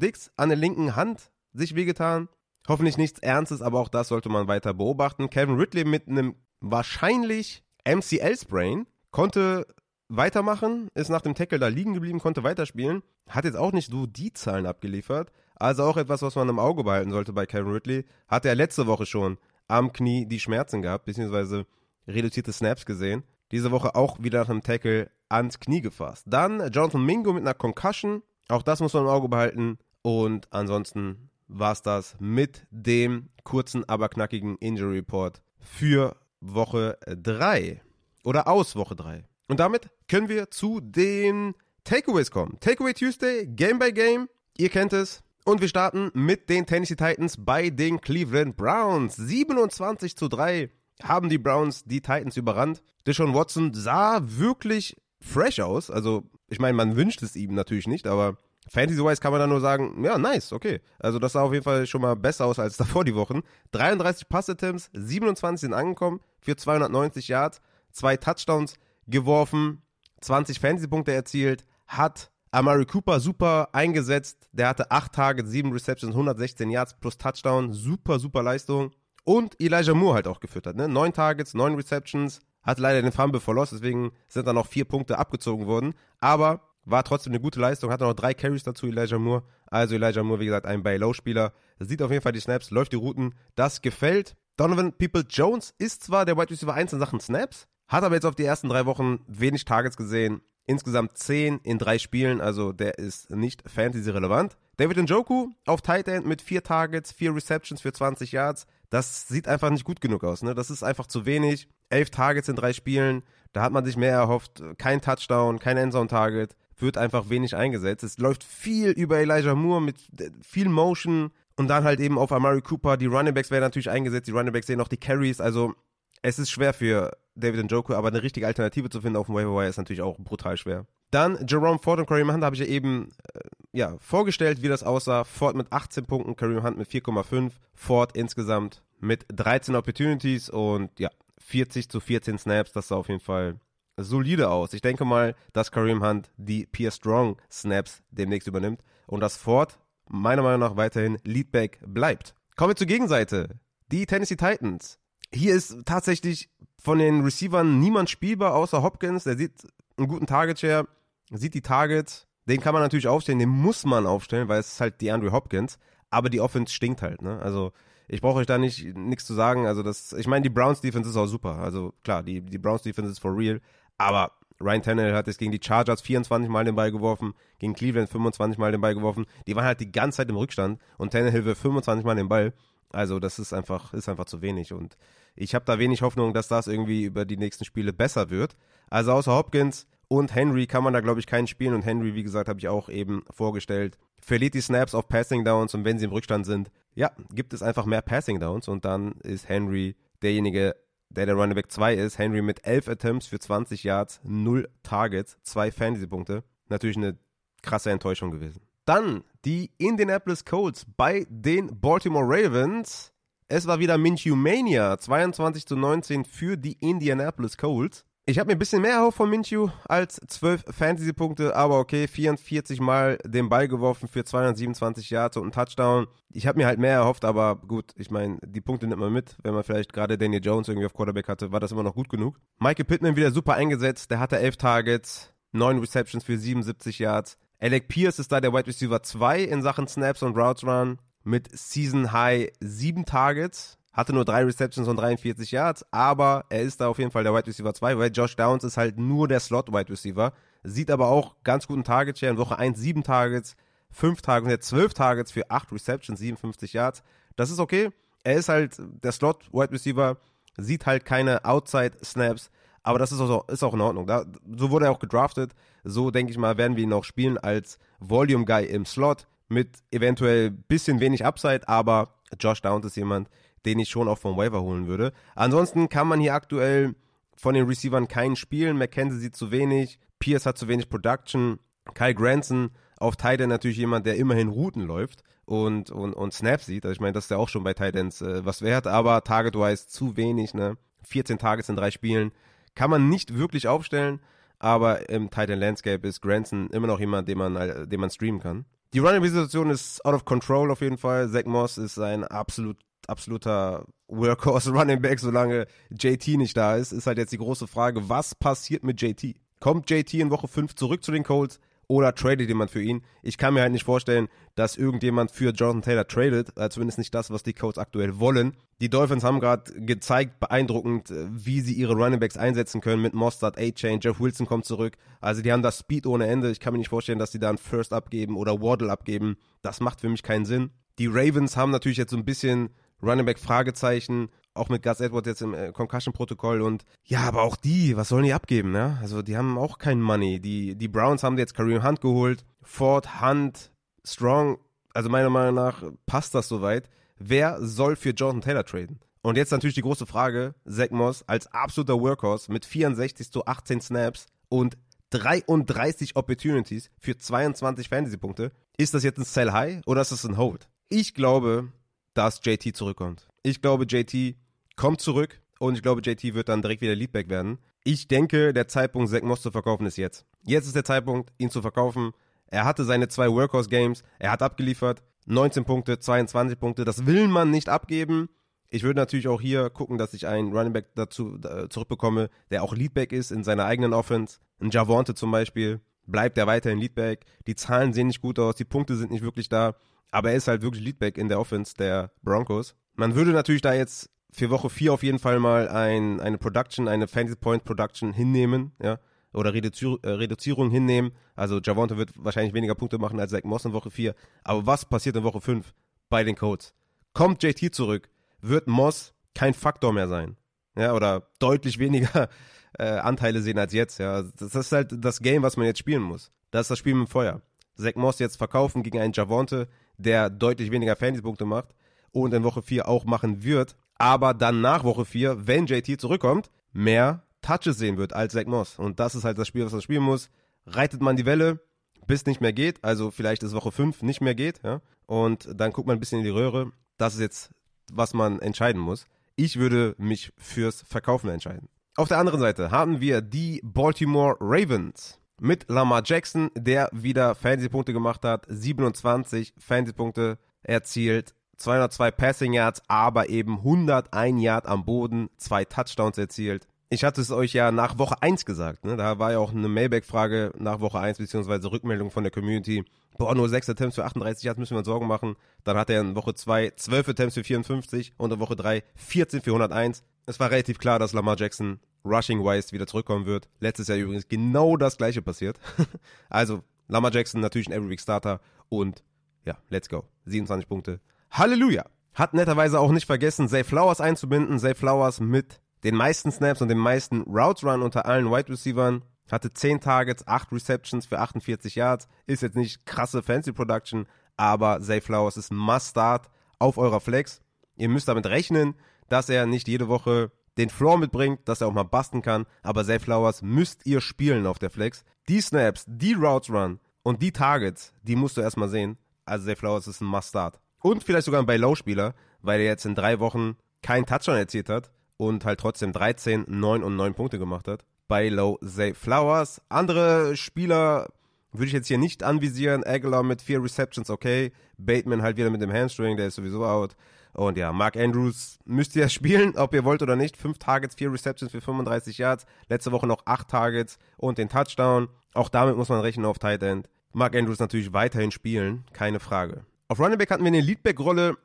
Dix an der linken Hand sich wehgetan. Hoffentlich nichts Ernstes, aber auch das sollte man weiter beobachten. Kevin Ridley mit einem wahrscheinlich MCL-Sprain konnte weitermachen, ist nach dem Tackle da liegen geblieben, konnte weiterspielen. Hat jetzt auch nicht so die Zahlen abgeliefert. Also auch etwas, was man im Auge behalten sollte bei Kevin Ridley. Hatte er letzte Woche schon am Knie die Schmerzen gehabt, beziehungsweise reduzierte Snaps gesehen. Diese Woche auch wieder nach einem Tackle ans Knie gefasst. Dann Jonathan Mingo mit einer Concussion. Auch das muss man im Auge behalten. Und ansonsten war es das mit dem kurzen, aber knackigen Injury Report für Woche 3 oder aus Woche 3. Und damit können wir zu den Takeaways kommen. Takeaway Tuesday, Game by Game, ihr kennt es. Und wir starten mit den Tennessee Titans bei den Cleveland Browns. 27 zu 3 haben die Browns die Titans überrannt. Deshaun Watson sah wirklich fresh aus. Also Ich meine, man wünscht es ihm natürlich nicht, aber Fantasy-wise kann man dann nur sagen, ja, nice, okay. Also das sah auf jeden Fall schon mal besser aus als davor die Wochen. 33 Pass-Attempts, 27 sind angekommen für 290 Yards, zwei Touchdowns geworfen, 20 Fantasy-Punkte erzielt, hat Amari Cooper super eingesetzt. Der hatte 8 Targets, 7 Receptions, 116 Yards plus Touchdown. Super, super Leistung. Und Elijah Moore halt auch gefüttert. Ne? 9 Targets, 9 Receptions. Hat leider den Fumble verlost, deswegen sind da noch 4 Punkte abgezogen worden. Aber war trotzdem eine gute Leistung. Hatte noch 3 Carries dazu, Elijah Moore. Also Elijah Moore, wie gesagt, ein Buy-Low-Spieler. Sieht auf jeden Fall die Snaps, läuft die Routen. Das gefällt. Donovan People Jones ist zwar der Wide Receiver 1 in Sachen Snaps, hat aber jetzt auf die ersten drei Wochen wenig Targets gesehen. Insgesamt 10 in drei Spielen, also der ist nicht Fantasy-relevant. David Njoku auf Tight End mit 4 Targets, 4 Receptions für 20 Yards. Das sieht einfach nicht gut genug aus. Ne? Das ist einfach zu wenig. 11 Targets in drei Spielen, da hat man sich mehr erhofft. Kein Touchdown, kein Endzone-Target. Wird einfach wenig eingesetzt. Es läuft viel über Elijah Moore mit viel Motion und dann halt eben auf Amari Cooper. Die Running Backs werden natürlich eingesetzt. Die Running Backs sehen auch die Carries. Also es ist schwer für David Njoku, aber eine richtige Alternative zu finden auf dem Waiver Wire ist natürlich auch brutal schwer. Dann Jerome Ford und Kareem Hunt habe ich ja eben äh, ja, vorgestellt, wie das aussah. Ford mit 18 Punkten, Kareem Hunt mit 4,5. Ford insgesamt mit 13 Opportunities und ja, 40 zu 14 Snaps. Das sah auf jeden Fall solide aus. Ich denke mal, dass Kareem Hunt die Pierre Strong Snaps demnächst übernimmt und dass Ford meiner Meinung nach weiterhin Leadback bleibt. Kommen wir zur Gegenseite. Die Tennessee Titans. Hier ist tatsächlich von den Receivern niemand spielbar außer Hopkins. Der sieht einen guten Target Share, sieht die Targets. Den kann man natürlich aufstellen, den muss man aufstellen, weil es ist halt die Andrew Hopkins. Aber die Offense stinkt halt, ne? Also ich brauche euch da nicht nichts zu sagen. Also das, ich meine, die Browns Defense ist auch super. Also klar, die, die Browns Defense ist for real. Aber Ryan Tannehill hat jetzt gegen die Chargers 24 Mal den Ball geworfen, gegen Cleveland 25 Mal den Ball geworfen. Die waren halt die ganze Zeit im Rückstand und Tannehill wirft 25 Mal den Ball. Also das ist einfach, ist einfach zu wenig und ich habe da wenig Hoffnung, dass das irgendwie über die nächsten Spiele besser wird. Also außer Hopkins und Henry kann man da, glaube ich, keinen spielen. Und Henry, wie gesagt, habe ich auch eben vorgestellt, verliert die Snaps auf Passing Downs und wenn sie im Rückstand sind, ja, gibt es einfach mehr Passing Downs und dann ist Henry derjenige, der der Running Back 2 ist. Henry mit 11 Attempts für 20 Yards, 0 Targets, 2 Fantasy-Punkte. Natürlich eine krasse Enttäuschung gewesen. Dann die Indianapolis Colts bei den Baltimore Ravens. Es war wieder Minshew Mania, 22 zu 19 für die Indianapolis Colts. Ich habe mir ein bisschen mehr erhofft von Minshew als 12 Fantasy-Punkte, aber okay, 44 Mal den Ball geworfen für 227 Yards und einen Touchdown. Ich habe mir halt mehr erhofft, aber gut, ich meine, die Punkte nimmt man mit. Wenn man vielleicht gerade Daniel Jones irgendwie auf Quarterback hatte, war das immer noch gut genug. Michael Pittman wieder super eingesetzt, der hatte 11 Targets, 9 Receptions für 77 Yards. Alec Pierce ist da der Wide Receiver 2 in Sachen Snaps und Routes Run mit Season High 7 Targets. Hatte nur 3 Receptions und 43 Yards, aber er ist da auf jeden Fall der Wide Receiver 2, weil Josh Downs ist halt nur der Slot-Wide Receiver. Sieht aber auch ganz guten Target Share. In Woche 1 7 Targets, 5 Targets, jetzt 12 Targets für 8 Receptions, 57 Yards. Das ist okay. Er ist halt der Slot-Wide Receiver, sieht halt keine Outside-Snaps, aber das ist auch, ist auch in Ordnung. Da, so wurde er auch gedraftet. So, denke ich mal, werden wir ihn auch spielen als Volume-Guy im Slot mit eventuell bisschen wenig Upside, aber Josh Downs ist jemand, den ich schon auch vom Waiver holen würde. Ansonsten kann man hier aktuell von den Receivern keinen spielen. McKenzie sieht zu wenig, Pierce hat zu wenig Production, Kyle Granson auf Tight End natürlich jemand, der immerhin Routen läuft und, und, und Snaps sieht. Also ich meine, das ist ja auch schon bei Tight Ends äh, was wert, aber Target-wise zu wenig, ne? 14 Targets in drei Spielen. Kann man nicht wirklich aufstellen, aber im Tight End Landscape ist Granson immer noch jemand, den man, äh, den man streamen kann. Die Running-Situation ist out of control auf jeden Fall. Zach Moss ist ein absolut, absoluter Workhorse Running Back, solange JT nicht da ist. Ist halt jetzt die große Frage, was passiert mit JT? Kommt JT in Woche 5 zurück zu den Colts? Oder tradet jemand für ihn. Ich kann mir halt nicht vorstellen, dass irgendjemand für Jonathan Taylor tradet, äh, zumindest nicht das, was die Codes aktuell wollen. Die Dolphins haben gerade gezeigt, beeindruckend, äh, wie sie ihre Runningbacks einsetzen können mit Mostard, A-Chain, Jeff Wilson kommt zurück. Also die haben das Speed ohne Ende. Ich kann mir nicht vorstellen, dass die da einen First abgeben oder Waddle abgeben. Das macht für mich keinen Sinn. Die Ravens haben natürlich jetzt so ein bisschen Running Back Fragezeichen, auch mit Gus Edwards jetzt im äh, Concussion-Protokoll und ja, aber auch die, was sollen die abgeben, ne? Also die haben auch kein Money. Die, die Browns haben jetzt Kareem Hunt geholt, Ford, Hunt, Strong, also meiner Meinung nach passt das soweit. Wer soll für Jonathan Taylor traden? Und jetzt natürlich die große Frage, Zach Moss als absoluter Workhorse mit 64 zu 18 Snaps und 33 Opportunities für 22 Fantasy-Punkte. Ist das jetzt ein Sell High oder ist das ein Hold? Ich glaube, dass JT zurückkommt. Ich glaube, JT kommt zurück und ich glaube, JT wird dann direkt wieder Leadback werden. Ich denke, der Zeitpunkt, Zach Moss zu verkaufen, ist jetzt. Jetzt ist der Zeitpunkt, ihn zu verkaufen. Er hatte seine zwei Workhorse-Games, er hat abgeliefert. 19 Punkte, 22 Punkte, das will man nicht abgeben. Ich würde natürlich auch hier gucken, dass ich einen Running Back dazu äh, zurückbekomme, der auch Leadback ist in seiner eigenen Offense. Ein Javonte zum Beispiel, bleibt er weiterhin Leadback. Die Zahlen sehen nicht gut aus, die Punkte sind nicht wirklich da, aber er ist halt wirklich Leadback in der Offense der Broncos. Man würde natürlich da jetzt für Woche 4 auf jeden Fall mal ein, eine Production, eine Fantasy Point Production hinnehmen, ja, oder Reduzier äh, Reduzierung hinnehmen. Also Javonte wird wahrscheinlich weniger Punkte machen als Zach Moss in Woche 4. Aber was passiert in Woche 5 bei den Codes? Kommt JT zurück? wird Moss kein Faktor mehr sein. Ja, oder deutlich weniger äh, Anteile sehen als jetzt. Ja, das ist halt das Game, was man jetzt spielen muss. Das ist das Spiel mit dem Feuer. Zach Moss jetzt verkaufen gegen einen Javonte, der deutlich weniger Fantasy-Punkte macht und in Woche 4 auch machen wird, aber dann nach Woche 4, wenn JT zurückkommt, mehr Touches sehen wird als Zach Moss. Und das ist halt das Spiel, was man spielen muss. Reitet man die Welle, bis nicht mehr geht, also vielleicht ist Woche 5 nicht mehr geht, ja, und dann guckt man ein bisschen in die Röhre. Das ist jetzt was man entscheiden muss. Ich würde mich fürs Verkaufen entscheiden. Auf der anderen Seite haben wir die Baltimore Ravens mit Lamar Jackson, der wieder Fantasy-Punkte gemacht hat, 27 Fantasy-Punkte erzielt, 202 Passing Yards, aber eben 101 Yard am Boden, zwei Touchdowns erzielt. Ich hatte es euch ja nach Woche 1 gesagt, ne? da war ja auch eine Mailback-Frage nach Woche 1, beziehungsweise Rückmeldung von der Community. Boah, nur 6 Attempts für 38 Yards müssen wir uns Sorgen machen. Dann hat er in Woche 2 12 Attempts für 54 und in Woche 3 14 für 101. Es war relativ klar, dass Lamar Jackson rushing-wise wieder zurückkommen wird. Letztes Jahr übrigens genau das gleiche passiert. also, Lamar Jackson natürlich ein Every-Week-Starter und ja, let's go. 27 Punkte. Halleluja! Hat netterweise auch nicht vergessen, Zay Flowers einzubinden. Zay Flowers mit den meisten Snaps und den meisten Routes Run unter allen Wide Receivers. Hatte 10 Targets, 8 Receptions für 48 Yards. Ist jetzt nicht krasse Fancy Production, aber Zay Flowers ist Must-Start auf eurer Flex. Ihr müsst damit rechnen, dass er nicht jede Woche den Floor mitbringt, dass er auch mal basten kann, aber Zay Flowers müsst ihr spielen auf der Flex. Die Snaps, die Routes Run und die Targets, die musst du erstmal sehen. Also Zay Flowers ist ein Must-Start. Und vielleicht sogar ein Buy-Low-Spieler, weil er jetzt in drei Wochen keinen Touchdown erzielt hat und halt trotzdem 13, 9 und 9 Punkte gemacht hat. Bei Low Zay Flowers. Andere Spieler würde ich jetzt hier nicht anvisieren. Aguilar mit vier Receptions, okay. Bateman halt wieder mit dem Hamstring, der ist sowieso out. Und ja, Mark Andrews müsst ihr spielen, ob ihr wollt oder nicht. Fünf Targets, vier Receptions für 35 Yards. Letzte Woche noch acht Targets und den Touchdown. Auch damit muss man rechnen auf Tight End. Mark Andrews natürlich weiterhin spielen, keine Frage. Auf Running Back hatten wir eine Leadback-Rolle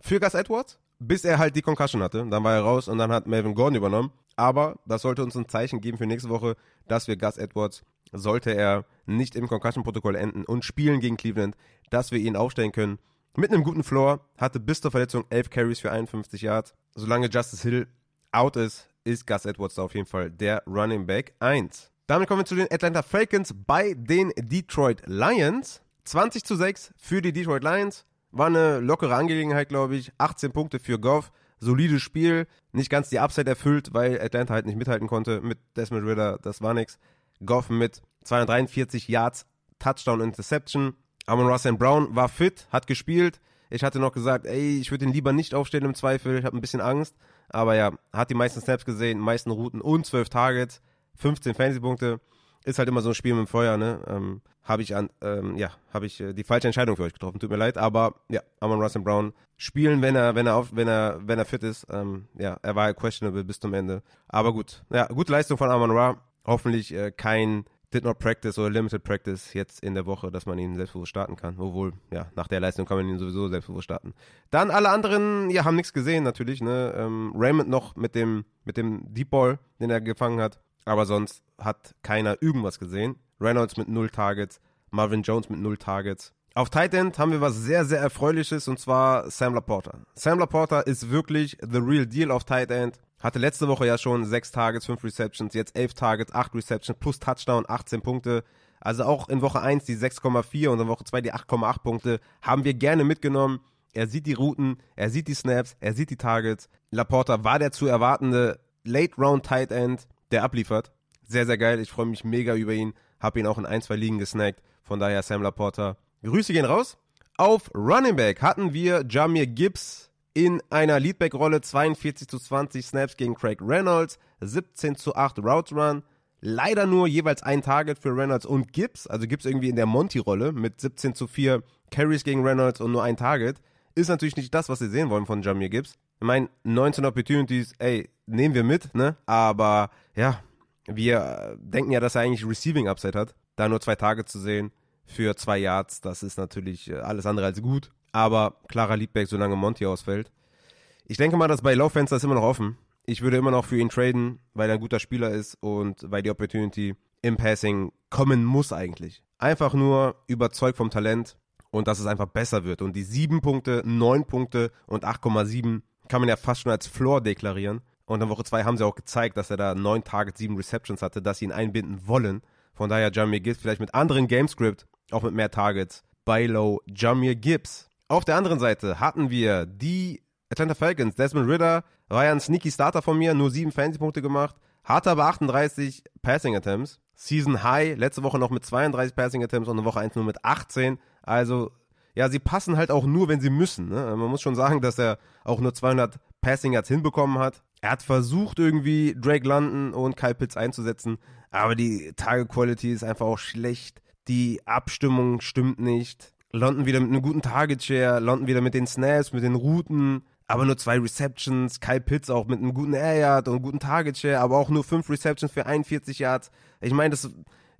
für Gus Edwards bis er halt die Concussion hatte. Dann war er raus und dann hat Melvin Gordon übernommen. Aber das sollte uns ein Zeichen geben für nächste Woche, dass wir Gus Edwards, sollte er nicht im Concussion-Protokoll enden und spielen gegen Cleveland, dass wir ihn aufstellen können. Mit einem guten Floor, hatte bis zur Verletzung 11 Carries für 51 Yards. Solange Justice Hill out ist, ist Gus Edwards da auf jeden Fall der Running Back 1. Damit kommen wir zu den Atlanta Falcons bei den Detroit Lions. 20 zu 6 für die Detroit Lions. War eine lockere Angelegenheit, glaube ich. 18 Punkte für Goff. Solides Spiel. Nicht ganz die Upside erfüllt, weil Atlanta halt nicht mithalten konnte mit Desmond Ritter. Das war nix. Goff mit 243 Yards, Touchdown, Interception. Amon Russell Brown war fit, hat gespielt. Ich hatte noch gesagt, ey, ich würde ihn lieber nicht aufstellen im Zweifel. Ich habe ein bisschen Angst. Aber ja, hat die meisten Snaps gesehen, meisten Routen und 12 Targets, 15 Fantasy-Punkte. Ist halt immer so ein Spiel mit dem Feuer, ne? Ähm, habe ich an, ähm, ja, habe ich äh, die falsche Entscheidung für euch getroffen. Tut mir leid, aber ja, Amon Russell Brown spielen, wenn er, wenn er auf, wenn er, wenn er fit ist. Ähm, ja, er war questionable bis zum Ende. Aber gut, ja, gute Leistung von Amon Ra. Hoffentlich äh, kein Did Not Practice oder Limited Practice jetzt in der Woche, dass man ihn selbstbewusst starten kann. Obwohl, ja, nach der Leistung kann man ihn sowieso selbstbewusst starten. Dann alle anderen, ja, haben nichts gesehen natürlich, ne? Ähm, Raymond noch mit dem, mit dem Deep Ball, den er gefangen hat. Aber sonst hat keiner irgendwas gesehen. Reynolds mit null Targets, Marvin Jones mit null Targets. Auf Tight End haben wir was sehr, sehr Erfreuliches und zwar Sam Laporta. Sam Laporta ist wirklich the real deal auf Tight End. Hatte letzte Woche ja schon sechs Targets, fünf Receptions, jetzt elf Targets, acht Receptions plus Touchdown, 18 Punkte. Also auch in Woche 1 die 6,4 und in Woche 2 die 8,8 Punkte haben wir gerne mitgenommen. Er sieht die Routen, er sieht die Snaps, er sieht die Targets. Laporta war der zu erwartende Late Round Tight End, der abliefert. Sehr, sehr geil. Ich freue mich mega über ihn. Hab ihn auch in ein, zwei Ligen gesnackt. Von daher Sam Laporta. Grüße gehen raus. Auf Running Back hatten wir Jamir Gibbs in einer Leadback-Rolle 42 zu 20 Snaps gegen Craig Reynolds, 17 zu 8 Routes Run. Leider nur jeweils ein Target für Reynolds und Gibbs. Also Gibbs irgendwie in der Monty-Rolle mit 17 zu 4 Carries gegen Reynolds und nur ein Target. Ist natürlich nicht das, was wir sehen wollen von Jamir Gibbs. Ich meine, 19 Opportunities, ey, nehmen wir mit, ne? Aber ja, wir denken ja, dass er eigentlich Receiving Upside hat. Da nur zwei Tage zu sehen für zwei Yards, das ist natürlich äh, alles andere als gut. Aber klarer Leadback, solange Monty ausfällt. Ich denke mal, dass bei Low Fenster ist immer noch offen. Ich würde immer noch für ihn traden, weil er ein guter Spieler ist und weil die Opportunity im Passing kommen muss eigentlich. Einfach nur überzeugt vom Talent und dass es einfach besser wird. Und die 7 Punkte, 9 Punkte und 8,7 kann man ja fast schon als Floor deklarieren. Und in Woche 2 haben sie auch gezeigt, dass er da 9 Targets, 7 Receptions hatte, dass sie ihn einbinden wollen. Von daher Jamir Gibbs vielleicht mit anderen Gamescript, auch mit mehr Targets. Bei Low Jamir Gibbs. Auf der anderen Seite hatten wir die Atlanta Falcons. Desmond Ritter war ja ein sneaky Starter von mir, nur 7 Fantasy-Punkte gemacht. Hatte aber 38 Passing Attempts. Season High, letzte Woche noch mit 32 Passing Attempts und eine Woche 1 nur mit 18. Also, ja, sie passen halt auch nur, wenn sie müssen. Ne? Man muss schon sagen, dass er auch nur 200 Passing Yards hinbekommen hat. Er hat versucht, irgendwie Drake London und Kyle Pitts einzusetzen, aber die Target Quality ist einfach auch schlecht. Die Abstimmung stimmt nicht. London wieder mit einem guten Target Share, London wieder mit den Snaps, mit den Routen, aber nur zwei Receptions. Kyle Pitts auch mit einem guten Air Yard und guten Target Share, aber auch nur fünf Receptions für 41 Yards. Ich meine, das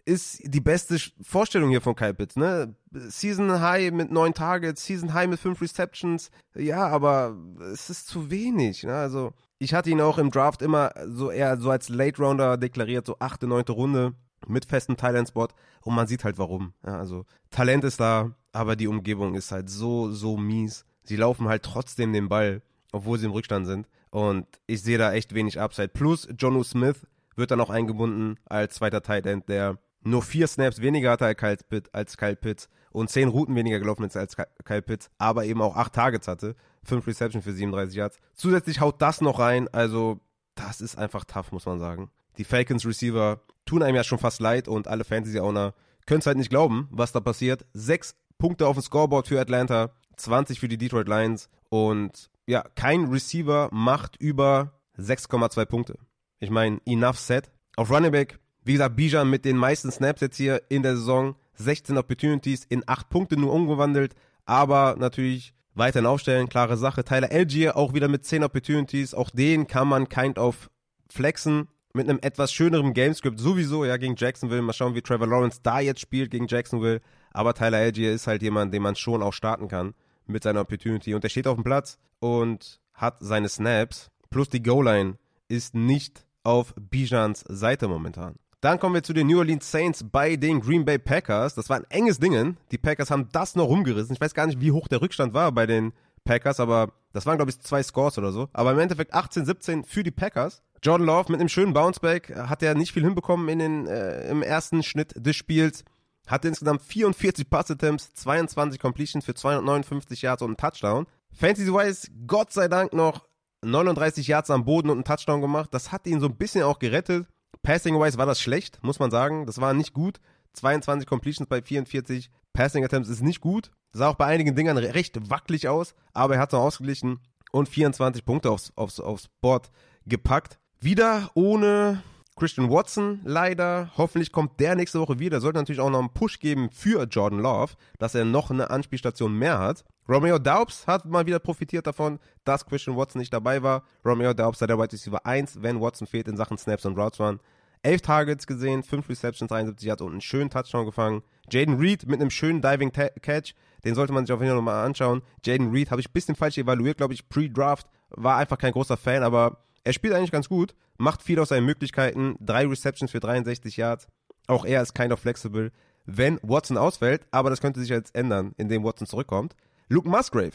ist die beste Vorstellung hier von Kyle Pitts, ne? Season High mit neun Targets, Season High mit fünf Receptions. Ja, aber es ist zu wenig, ne? Also, ich hatte ihn auch im Draft immer so eher so als Late Rounder deklariert, so achte, neunte Runde mit festem Thailand-Spot und man sieht halt warum. Ja, also Talent ist da, aber die Umgebung ist halt so, so mies. Sie laufen halt trotzdem den Ball, obwohl sie im Rückstand sind. Und ich sehe da echt wenig Upside. Plus Jonu Smith wird dann auch eingebunden als zweiter Tight End, der nur vier Snaps weniger hatte als Kyle, Pitt, als Kyle Pitts und zehn Routen weniger gelaufen ist als Kyle Pitts, aber eben auch acht Targets hatte. Fünf Receptions für 37 Yards. Zusätzlich haut das noch rein, also das ist einfach tough, muss man sagen. Die Falcons Receiver tun einem ja schon fast leid und alle Fantasy-Owner können es halt nicht glauben, was da passiert. Sechs Punkte auf dem Scoreboard für Atlanta, 20 für die Detroit Lions und ja, kein Receiver macht über 6,2 Punkte. Ich meine, enough set. Auf Running Back wie gesagt, Bijan mit den meisten Snaps jetzt hier in der Saison. 16 Opportunities in 8 Punkte nur umgewandelt. Aber natürlich weiterhin aufstellen, klare Sache. Tyler Algier auch wieder mit 10 Opportunities. Auch den kann man kind of flexen. Mit einem etwas schöneren Gamescript sowieso, ja, gegen Jacksonville. Mal schauen, wie Trevor Lawrence da jetzt spielt gegen Jacksonville. Aber Tyler Algier ist halt jemand, den man schon auch starten kann mit seiner Opportunity. Und der steht auf dem Platz und hat seine Snaps. Plus die Goal-Line ist nicht auf Bijans Seite momentan. Dann kommen wir zu den New Orleans Saints bei den Green Bay Packers. Das war ein enges Dingen. Die Packers haben das noch rumgerissen. Ich weiß gar nicht, wie hoch der Rückstand war bei den Packers, aber das waren, glaube ich, zwei Scores oder so. Aber im Endeffekt 18, 17 für die Packers. Jordan Love mit einem schönen Bounceback hat er nicht viel hinbekommen in den, äh, im ersten Schnitt des Spiels. Hatte insgesamt 44 Pass-Attempts, 22 Completions für 259 Yards und einen Touchdown. Fantasy-wise, Gott sei Dank noch 39 Yards am Boden und einen Touchdown gemacht. Das hat ihn so ein bisschen auch gerettet. Passing-wise war das schlecht, muss man sagen. Das war nicht gut. 22 Completions bei 44 Passing Attempts ist nicht gut. Sah auch bei einigen Dingern recht wackelig aus, aber er hat es noch ausgeglichen und 24 Punkte aufs, aufs, aufs Board gepackt. Wieder ohne Christian Watson leider. Hoffentlich kommt der nächste Woche wieder. Sollte natürlich auch noch einen Push geben für Jordan Love, dass er noch eine Anspielstation mehr hat. Romeo Daubs hat mal wieder profitiert davon, dass Christian Watson nicht dabei war. Romeo Daubs sei der Wide Receiver 1, wenn Watson fehlt in Sachen Snaps und Routes Run. 11 Targets gesehen, 5 Receptions, 73 Yards und einen schönen Touchdown gefangen. Jaden Reed mit einem schönen Diving Catch, den sollte man sich auf jeden Fall nochmal anschauen. Jaden Reed habe ich ein bisschen falsch evaluiert, glaube ich, pre-Draft. War einfach kein großer Fan, aber er spielt eigentlich ganz gut, macht viel aus seinen Möglichkeiten. Drei Receptions für 63 Yards. Auch er ist kind of flexible, wenn Watson ausfällt, aber das könnte sich jetzt ändern, indem Watson zurückkommt. Luke Musgrave,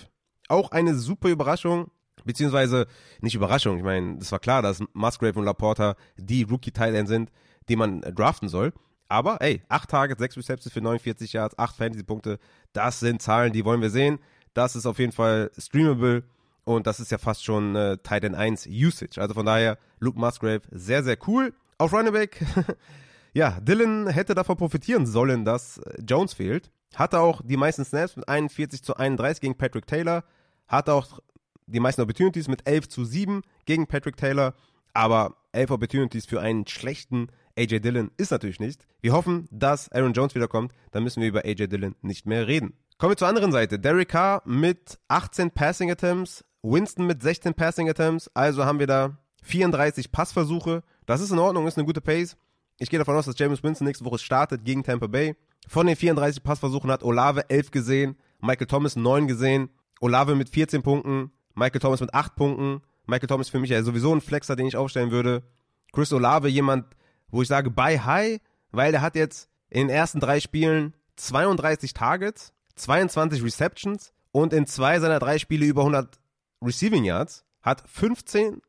auch eine super Überraschung, beziehungsweise nicht Überraschung, ich meine, es war klar, dass Musgrave und Laporta die Rookie-Thailand sind, die man draften soll. Aber, ey, 8 Targets, 6 Receptions für 49 Yards, 8 Fantasy-Punkte, das sind Zahlen, die wollen wir sehen. Das ist auf jeden Fall streamable und das ist ja fast schon äh, Titan 1 Usage. Also von daher, Luke Musgrave, sehr, sehr cool. Auf Running Back, ja, Dylan hätte davon profitieren sollen, dass Jones fehlt. Hatte auch die meisten Snaps mit 41 zu 31 gegen Patrick Taylor. Hatte auch die meisten Opportunities mit 11 zu 7 gegen Patrick Taylor. Aber 11 Opportunities für einen schlechten AJ Dillon ist natürlich nicht. Wir hoffen, dass Aaron Jones wiederkommt. Dann müssen wir über AJ Dillon nicht mehr reden. Kommen wir zur anderen Seite. Derek Carr mit 18 Passing Attempts, Winston mit 16 Passing Attempts. Also haben wir da 34 Passversuche. Das ist in Ordnung, ist eine gute Pace. Ich gehe davon aus, dass James Winston nächste Woche startet gegen Tampa Bay. Von den 34 Passversuchen hat Olave 11 gesehen, Michael Thomas 9 gesehen, Olave mit 14 Punkten, Michael Thomas mit 8 Punkten. Michael Thomas für mich ja sowieso ein Flexer, den ich aufstellen würde. Chris Olave jemand, wo ich sage, bei High, weil der hat jetzt in den ersten drei Spielen 32 Targets, 22 Receptions und in zwei seiner drei Spiele über 100 Receiving Yards, hat 15,2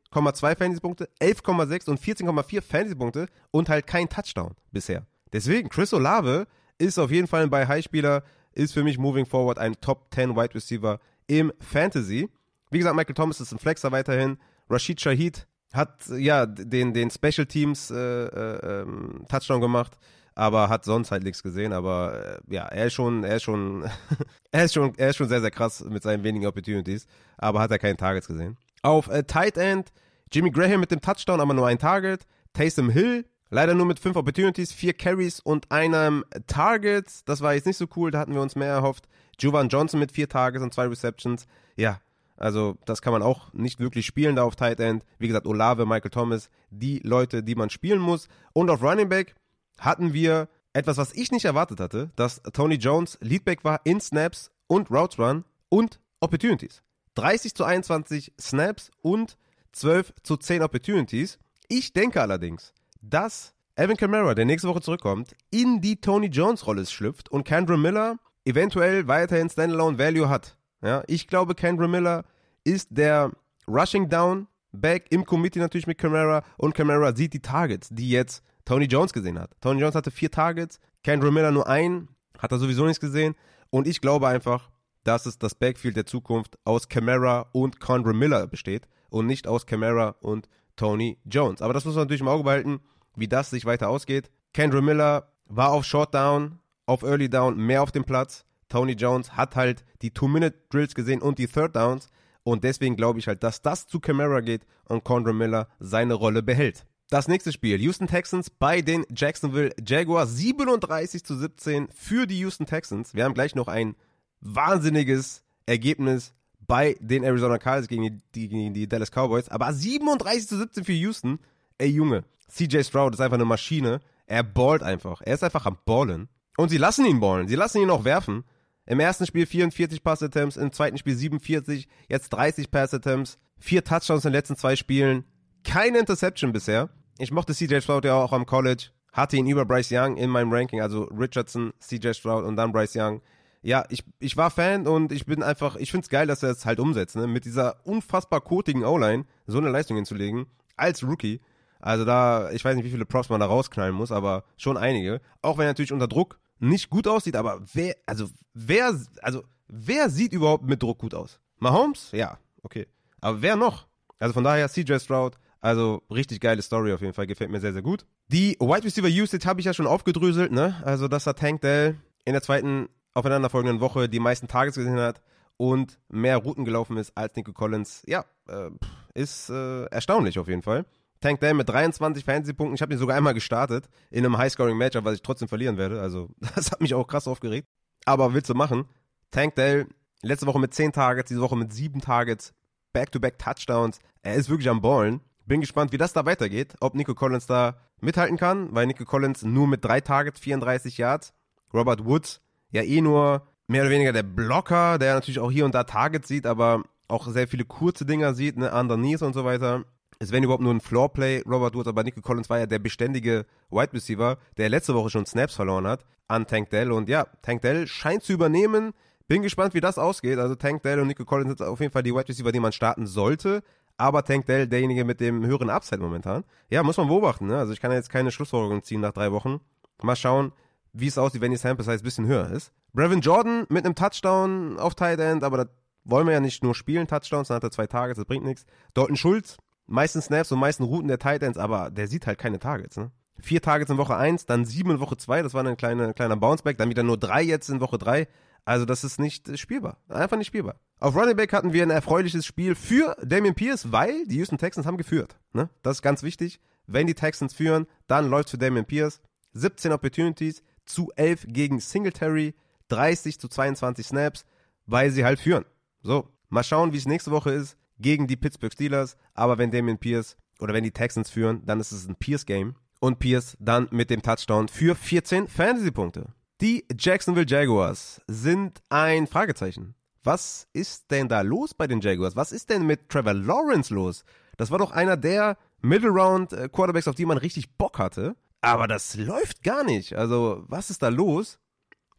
Fantasy-Punkte, 11,6 und 14,4 Fantasy-Punkte und halt kein Touchdown bisher. Deswegen, Chris Olave ist auf jeden Fall ein Bei-High-Spieler, ist für mich moving forward ein Top 10 Wide Receiver im Fantasy. Wie gesagt, Michael Thomas ist ein Flexer weiterhin. Rashid Shahid hat ja den, den Special Teams äh, äh, ähm, Touchdown gemacht, aber hat sonst halt nichts gesehen. Aber äh, ja, er ist schon, er ist schon, er ist schon, er ist schon sehr, sehr krass mit seinen wenigen Opportunities, aber hat er keine Targets gesehen. Auf äh, Tight End Jimmy Graham mit dem Touchdown, aber nur ein Target. Taysom Hill leider nur mit fünf Opportunities, vier Carries und einem Target. Das war jetzt nicht so cool, da hatten wir uns mehr erhofft. Jovan Johnson mit vier Targets und zwei Receptions. Ja, also das kann man auch nicht wirklich spielen da auf Tight End. Wie gesagt, Olave, Michael Thomas, die Leute, die man spielen muss. Und auf Running Back hatten wir etwas, was ich nicht erwartet hatte, dass Tony Jones Leadback war in Snaps und Routes Run und Opportunities. 30 zu 21 Snaps und 12 zu 10 Opportunities. Ich denke allerdings, dass Evan Kamara, der nächste Woche zurückkommt, in die Tony Jones Rolle schlüpft und Kendra Miller eventuell weiterhin Standalone Value hat. Ja, ich glaube, Kendra Miller ist der Rushing Down Back im Committee natürlich mit Camara und Camara sieht die Targets, die jetzt Tony Jones gesehen hat. Tony Jones hatte vier Targets, Kendra Miller nur einen, hat er sowieso nichts gesehen und ich glaube einfach, dass es das Backfield der Zukunft aus Camara und Condra Miller besteht und nicht aus Camara und Tony Jones. Aber das muss man natürlich im Auge behalten, wie das sich weiter ausgeht. Kendra Miller war auf Short Down, auf Early Down mehr auf dem Platz. Tony Jones hat halt die Two-Minute-Drills gesehen und die Third Downs. Und deswegen glaube ich halt, dass das zu Camara geht und Condra Miller seine Rolle behält. Das nächste Spiel, Houston Texans bei den Jacksonville Jaguars, 37 zu 17 für die Houston Texans. Wir haben gleich noch ein wahnsinniges Ergebnis bei den Arizona Cardinals gegen die, gegen die Dallas Cowboys. Aber 37 zu 17 für Houston. Ey Junge, CJ Stroud ist einfach eine Maschine. Er ballt einfach. Er ist einfach am Ballen. Und sie lassen ihn ballen. Sie lassen ihn auch werfen. Im ersten Spiel 44 Pass-Attempts, im zweiten Spiel 47, jetzt 30 Pass-Attempts, vier Touchdowns in den letzten zwei Spielen, keine Interception bisher. Ich mochte CJ Stroud ja auch am College, hatte ihn über Bryce Young in meinem Ranking, also Richardson, CJ Stroud und dann Bryce Young. Ja, ich, ich war Fan und ich bin einfach, ich find's geil, dass er es halt umsetzt, ne? Mit dieser unfassbar kotigen O-Line so eine Leistung hinzulegen, als Rookie. Also da, ich weiß nicht, wie viele Props man da rausknallen muss, aber schon einige. Auch wenn er natürlich unter Druck nicht gut aussieht, aber wer, also wer, also wer sieht überhaupt mit Druck gut aus? Mahomes? Ja, okay. Aber wer noch? Also von daher CJ Stroud, also richtig geile Story auf jeden Fall, gefällt mir sehr, sehr gut. Die Wide Receiver Usage habe ich ja schon aufgedröselt, ne? Also dass er Tank Dell in der zweiten aufeinanderfolgenden Woche die meisten Tages gesehen hat und mehr Routen gelaufen ist als Nico Collins. Ja, äh, ist äh, erstaunlich auf jeden Fall. Tank Dell mit 23 Fantasy-Punkten. Ich habe ihn sogar einmal gestartet in einem High-Scoring-Matchup, was ich trotzdem verlieren werde. Also, das hat mich auch krass aufgeregt. Aber willst du machen? Tank Dell letzte Woche mit 10 Targets, diese Woche mit 7 Targets, Back-to-Back Touchdowns. Er ist wirklich am Ballen. Bin gespannt, wie das da weitergeht. Ob Nico Collins da mithalten kann, weil Nico Collins nur mit 3 Targets, 34 Yards. Robert Woods ja eh nur mehr oder weniger der Blocker, der natürlich auch hier und da Targets sieht, aber auch sehr viele kurze Dinger sieht, ne, underneath und so weiter es wäre überhaupt nur ein Floorplay. Robert Woods, aber Nico Collins war ja der beständige Wide Receiver, der letzte Woche schon Snaps verloren hat an Tank Dell. Und ja, Tank Dell scheint zu übernehmen. Bin gespannt, wie das ausgeht. Also Tank Dell und Nico Collins sind auf jeden Fall die Wide Receiver, die man starten sollte. Aber Tank Dell, derjenige mit dem höheren Upside momentan. Ja, muss man beobachten. Ne? Also ich kann jetzt keine Schlussfolgerung ziehen nach drei Wochen. Mal schauen, wie es aussieht, wenn die Sample Size ein bisschen höher ist. Brevin Jordan mit einem Touchdown auf Tight End, aber das wollen wir ja nicht nur spielen, Touchdowns, dann hat er zwei Tage, das bringt nichts. Dalton Schulz meisten Snaps und meisten Routen der Titans, aber der sieht halt keine Targets, ne? Vier Targets in Woche 1, dann sieben in Woche 2, das war ein kleiner, kleiner Bounceback, dann wieder nur drei jetzt in Woche 3. Also das ist nicht spielbar. Einfach nicht spielbar. Auf Running Back hatten wir ein erfreuliches Spiel für Damian Pierce, weil die Houston Texans haben geführt. Ne? Das ist ganz wichtig. Wenn die Texans führen, dann läuft für Damian Pierce. 17 Opportunities zu 11 gegen Singletary, 30 zu 22 Snaps, weil sie halt führen. So, mal schauen, wie es nächste Woche ist gegen die Pittsburgh Steelers. Aber wenn Damian Pierce oder wenn die Texans führen, dann ist es ein Pierce-Game. Und Pierce dann mit dem Touchdown für 14 Fantasy-Punkte. Die Jacksonville Jaguars sind ein Fragezeichen. Was ist denn da los bei den Jaguars? Was ist denn mit Trevor Lawrence los? Das war doch einer der Middle Round äh, auf die man richtig Bock hatte. Aber das läuft gar nicht. Also, was ist da los?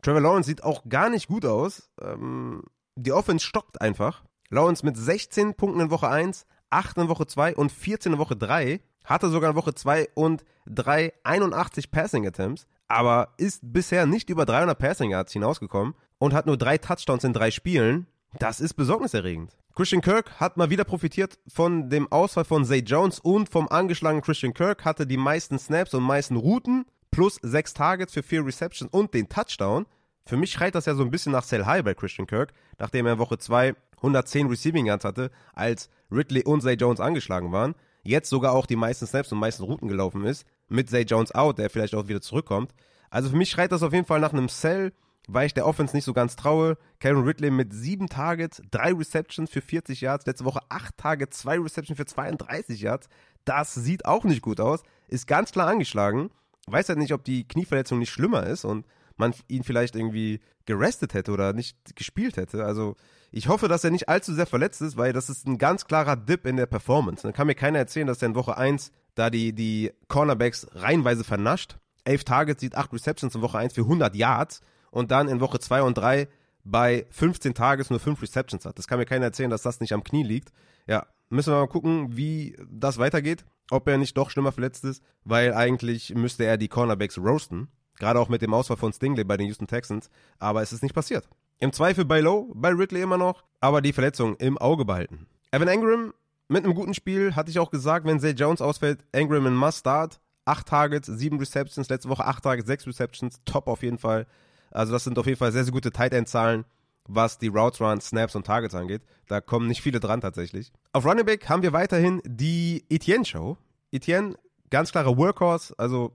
Trevor Lawrence sieht auch gar nicht gut aus. Ähm, die Offense stockt einfach. Lawrence mit 16 Punkten in Woche 1, 8 in Woche 2 und 14 in Woche 3. Hatte sogar in Woche 2 und 3 81 Passing Attempts aber ist bisher nicht über 300 Passing Yards hinausgekommen und hat nur drei Touchdowns in drei Spielen. Das ist besorgniserregend. Christian Kirk hat mal wieder profitiert von dem Ausfall von Zay Jones und vom angeschlagenen Christian Kirk, hatte die meisten Snaps und meisten Routen plus sechs Targets für vier Receptions und den Touchdown. Für mich schreit das ja so ein bisschen nach Sell High bei Christian Kirk, nachdem er in Woche 2 110 Receiving Yards hatte, als Ridley und Zay Jones angeschlagen waren. Jetzt sogar auch die meisten Snaps und meisten Routen gelaufen ist mit Zay Jones out, der vielleicht auch wieder zurückkommt. Also für mich schreit das auf jeden Fall nach einem Sell, weil ich der Offense nicht so ganz traue. Karen Ridley mit sieben Targets, drei Receptions für 40 Yards, letzte Woche acht Targets, zwei Receptions für 32 Yards. Das sieht auch nicht gut aus. Ist ganz klar angeschlagen. Weiß halt nicht, ob die Knieverletzung nicht schlimmer ist und man ihn vielleicht irgendwie gerestet hätte oder nicht gespielt hätte. Also ich hoffe, dass er nicht allzu sehr verletzt ist, weil das ist ein ganz klarer Dip in der Performance. Dann kann mir keiner erzählen, dass er in Woche 1 da die, die Cornerbacks reihenweise vernascht. Elf Targets, sieht acht Receptions in Woche 1 für 100 Yards und dann in Woche 2 und 3 bei 15 Tages nur 5 Receptions hat. Das kann mir keiner erzählen, dass das nicht am Knie liegt. Ja, müssen wir mal gucken, wie das weitergeht. Ob er nicht doch schlimmer verletzt ist, weil eigentlich müsste er die Cornerbacks roasten. Gerade auch mit dem Ausfall von Stingley bei den Houston Texans. Aber es ist nicht passiert. Im Zweifel bei Low, bei Ridley immer noch, aber die Verletzung im Auge behalten. Evan Engram mit einem guten Spiel hatte ich auch gesagt, wenn Zay Jones ausfällt, Engram in Must Start. Acht Targets, sieben Receptions, letzte Woche acht Targets, sechs Receptions, top auf jeden Fall. Also das sind auf jeden Fall sehr, sehr gute Tight End Zahlen, was die Routes Run, Snaps und Targets angeht. Da kommen nicht viele dran tatsächlich. Auf Running Back haben wir weiterhin die Etienne Show. Etienne, ganz klarer Workhorse, also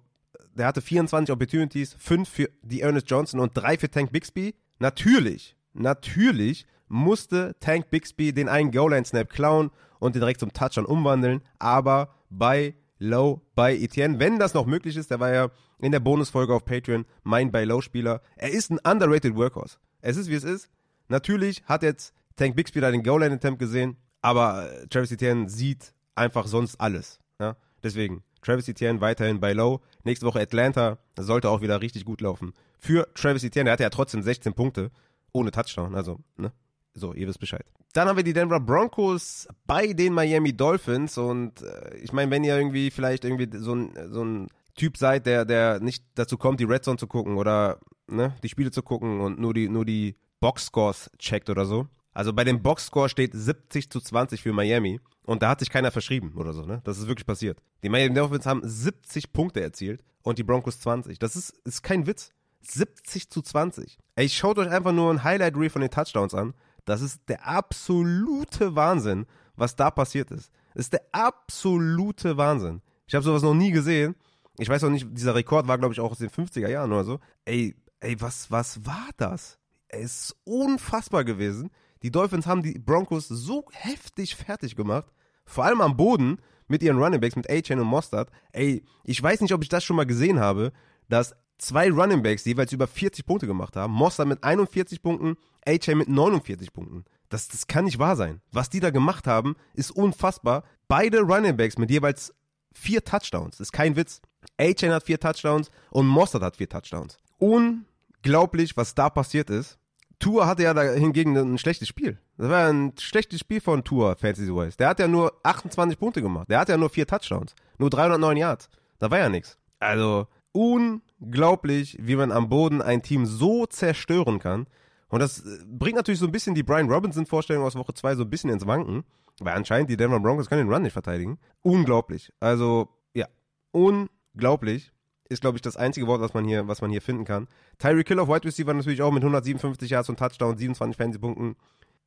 der hatte 24 Opportunities, fünf für die Ernest Johnson und drei für Tank Bixby. Natürlich, natürlich musste Tank Bixby den einen Goal-Line-Snap klauen und den direkt zum Touchdown umwandeln, aber bei Low, bei Etienne, wenn das noch möglich ist, der war ja in der Bonusfolge auf Patreon mein bei Low-Spieler. Er ist ein underrated Workhorse. Es ist, wie es ist. Natürlich hat jetzt Tank Bixby da den Goal-Line-Attempt gesehen, aber Travis Etienne sieht einfach sonst alles. Ja? Deswegen, Travis Etienne weiterhin bei Low. Nächste Woche Atlanta, das sollte auch wieder richtig gut laufen. Für Travis Etienne, der hatte ja trotzdem 16 Punkte, ohne Touchdown, also, ne? So, ihr wisst Bescheid. Dann haben wir die Denver Broncos bei den Miami Dolphins und äh, ich meine, wenn ihr irgendwie vielleicht irgendwie so ein, so ein Typ seid, der, der nicht dazu kommt, die Red Zone zu gucken oder ne, die Spiele zu gucken und nur die, nur die Box-Scores checkt oder so. Also bei dem Box-Score steht 70 zu 20 für Miami und da hat sich keiner verschrieben oder so, ne? Das ist wirklich passiert. Die Miami Dolphins haben 70 Punkte erzielt und die Broncos 20. Das ist, ist kein Witz. 70 zu 20. Ey, schaut euch einfach nur ein Highlight-Reel von den Touchdowns an. Das ist der absolute Wahnsinn, was da passiert ist. Das ist der absolute Wahnsinn. Ich habe sowas noch nie gesehen. Ich weiß auch nicht, dieser Rekord war, glaube ich, auch aus den 50er Jahren oder so. Ey, ey, was, was war das? Es ist unfassbar gewesen. Die Dolphins haben die Broncos so heftig fertig gemacht. Vor allem am Boden mit ihren Runningbacks, mit A-Chain und Mostard. Ey, ich weiß nicht, ob ich das schon mal gesehen habe, dass zwei Runningbacks jeweils über 40 Punkte gemacht haben. Mostard mit 41 Punkten, AJ mit 49 Punkten. Das, das kann nicht wahr sein. Was die da gemacht haben, ist unfassbar. Beide Runningbacks mit jeweils vier Touchdowns. Das ist kein Witz. A-Chain hat vier Touchdowns und Mostard hat vier Touchdowns. Unglaublich, was da passiert ist. Tour hatte ja da hingegen ein schlechtes Spiel. Das war ein schlechtes Spiel von Tour, Fantasy-wise. Der hat ja nur 28 Punkte gemacht. Der hat ja nur vier Touchdowns. Nur 309 Yards. Da war ja nichts. Also, unglaublich, wie man am Boden ein Team so zerstören kann. Und das äh, bringt natürlich so ein bisschen die Brian Robinson-Vorstellung aus Woche 2 so ein bisschen ins Wanken. weil anscheinend die Denver Broncos können den Run nicht verteidigen. Unglaublich. Also, ja, unglaublich ist, glaube ich, das einzige Wort, was man hier, was man hier finden kann. Tyreek Hill auf Wide Receiver natürlich auch mit 157 Yards und Touchdown, 27 Fantasy-Punkten.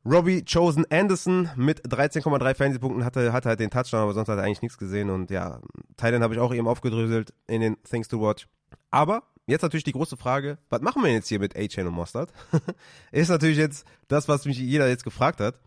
Robbie Chosen Anderson mit 13,3 Fantasy-Punkten hatte, hatte halt den Touchdown, aber sonst hat er eigentlich nichts gesehen. Und ja, Thailand habe ich auch eben aufgedröselt in den Things to Watch. Aber jetzt natürlich die große Frage, was machen wir jetzt hier mit A-Chain und Mostard? ist natürlich jetzt das, was mich jeder jetzt gefragt hat.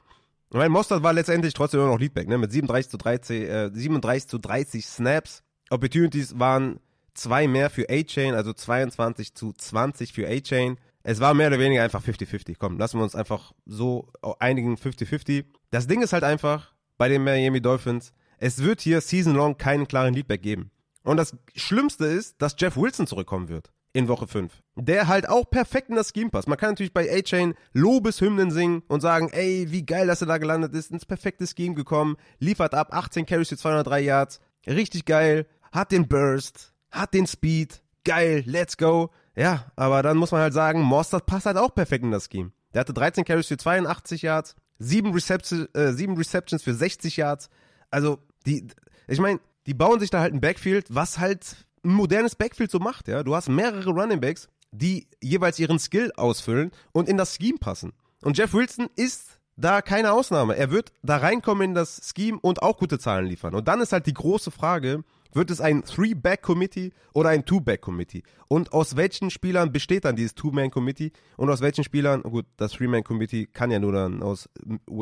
Weil Mostard war letztendlich trotzdem immer noch Leadback, ne? Mit 37 zu 13, äh, 37 zu 30 Snaps. Opportunities waren zwei mehr für A-Chain, also 22 zu 20 für A-Chain. Es war mehr oder weniger einfach 50-50. Komm, lassen wir uns einfach so einigen 50-50. Das Ding ist halt einfach bei den Miami Dolphins, es wird hier season long keinen klaren Leadback geben. Und das Schlimmste ist, dass Jeff Wilson zurückkommen wird in Woche 5. Der halt auch perfekt in das Scheme passt. Man kann natürlich bei A-Chain Lobeshymnen singen und sagen, ey, wie geil, dass er da gelandet ist, ins perfekte Scheme gekommen, liefert ab, 18 Carries für 203 Yards, richtig geil, hat den Burst, hat den Speed, geil, let's go. Ja, aber dann muss man halt sagen, Mostert passt halt auch perfekt in das Scheme. Der hatte 13 Carries für 82 Yards, 7, Reception, äh, 7 Receptions für 60 Yards. Also, die, ich meine, die bauen sich da halt ein Backfield, was halt ein modernes Backfield so macht, ja. Du hast mehrere Running Backs, die jeweils ihren Skill ausfüllen und in das Scheme passen. Und Jeff Wilson ist da keine Ausnahme. Er wird da reinkommen in das Scheme und auch gute Zahlen liefern. Und dann ist halt die große Frage, wird es ein Three-Back-Committee oder ein Two-Back-Committee? Und aus welchen Spielern besteht dann dieses Two-Man-Committee? Und aus welchen Spielern, gut, das Three-Man-Committee kann ja nur dann aus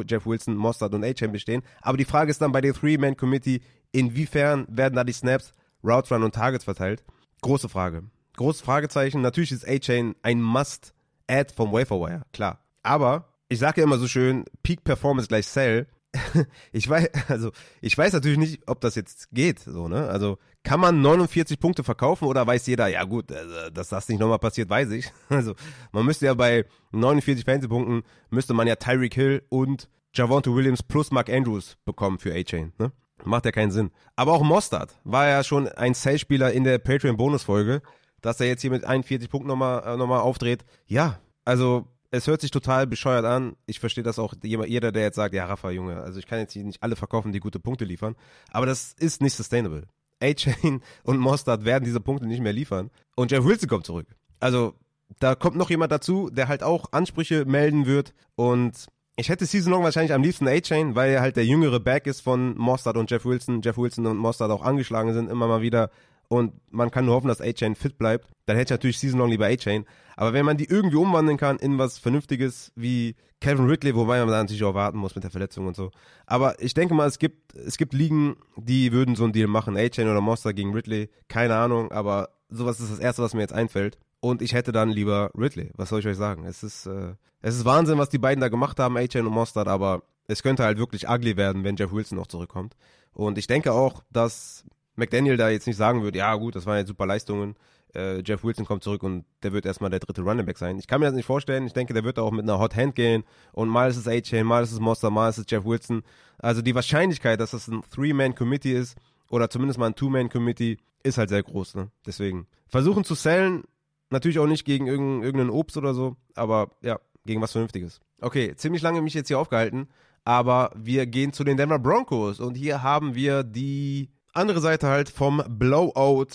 Jeff Wilson, Mostard und A-Chain bestehen. Aber die Frage ist dann bei dem Three-Man-Committee, inwiefern werden da die Snaps, Route Run und Targets verteilt? Große Frage. Großes Fragezeichen. Natürlich ist A-Chain ein Must-Add vom Waferwire, klar. Aber ich sage ja immer so schön, Peak Performance gleich Sell. ich weiß, also ich weiß natürlich nicht, ob das jetzt geht, so ne. Also kann man 49 Punkte verkaufen oder weiß jeder, ja gut, äh, dass das nicht nochmal passiert, weiß ich. Also man müsste ja bei 49 Fantasy-Punkten müsste man ja Tyreek Hill und Javonte Williams plus Mark Andrews bekommen für A-Chain, ne? Macht ja keinen Sinn. Aber auch Mostard war ja schon ein Sales-Spieler in der Patreon-Bonus-Folge, dass er jetzt hier mit 41 Punkten nochmal äh, nochmal aufdreht. Ja, also es hört sich total bescheuert an. Ich verstehe das auch, jeder, der jetzt sagt, ja, Rafa, Junge, also ich kann jetzt hier nicht alle verkaufen, die gute Punkte liefern. Aber das ist nicht sustainable. A-Chain und Mostard werden diese Punkte nicht mehr liefern. Und Jeff Wilson kommt zurück. Also, da kommt noch jemand dazu, der halt auch Ansprüche melden wird. Und ich hätte Season Long wahrscheinlich am liebsten A-Chain, weil er halt der jüngere Back ist von Mostard und Jeff Wilson. Jeff Wilson und Mostard auch angeschlagen sind, immer mal wieder und man kann nur hoffen, dass A-Chain fit bleibt, dann hätte ich natürlich Season Long lieber A-Chain. Aber wenn man die irgendwie umwandeln kann in was Vernünftiges wie Kevin Ridley, wobei man da natürlich auch warten muss mit der Verletzung und so. Aber ich denke mal, es gibt, es gibt Ligen, die würden so einen Deal machen. A-Chain oder Monster gegen Ridley, keine Ahnung, aber sowas ist das Erste, was mir jetzt einfällt. Und ich hätte dann lieber Ridley. Was soll ich euch sagen? Es ist, äh, es ist Wahnsinn, was die beiden da gemacht haben, A-Chain und Mostard, aber es könnte halt wirklich ugly werden, wenn Jeff Wilson noch zurückkommt. Und ich denke auch, dass McDaniel da jetzt nicht sagen würde, ja gut, das waren jetzt super Leistungen, äh, Jeff Wilson kommt zurück und der wird erstmal der dritte Running Back sein. Ich kann mir das nicht vorstellen. Ich denke, der wird auch mit einer Hot Hand gehen und mal ist es A-Chain, mal ist es Monster, mal ist es Jeff Wilson. Also die Wahrscheinlichkeit, dass das ein Three-Man-Committee ist oder zumindest mal ein Two-Man-Committee, ist halt sehr groß. Ne? Deswegen versuchen zu sellen, natürlich auch nicht gegen irgendeinen Obst oder so, aber ja, gegen was Vernünftiges. Okay, ziemlich lange mich jetzt hier aufgehalten, aber wir gehen zu den Denver Broncos und hier haben wir die andere Seite halt vom Blowout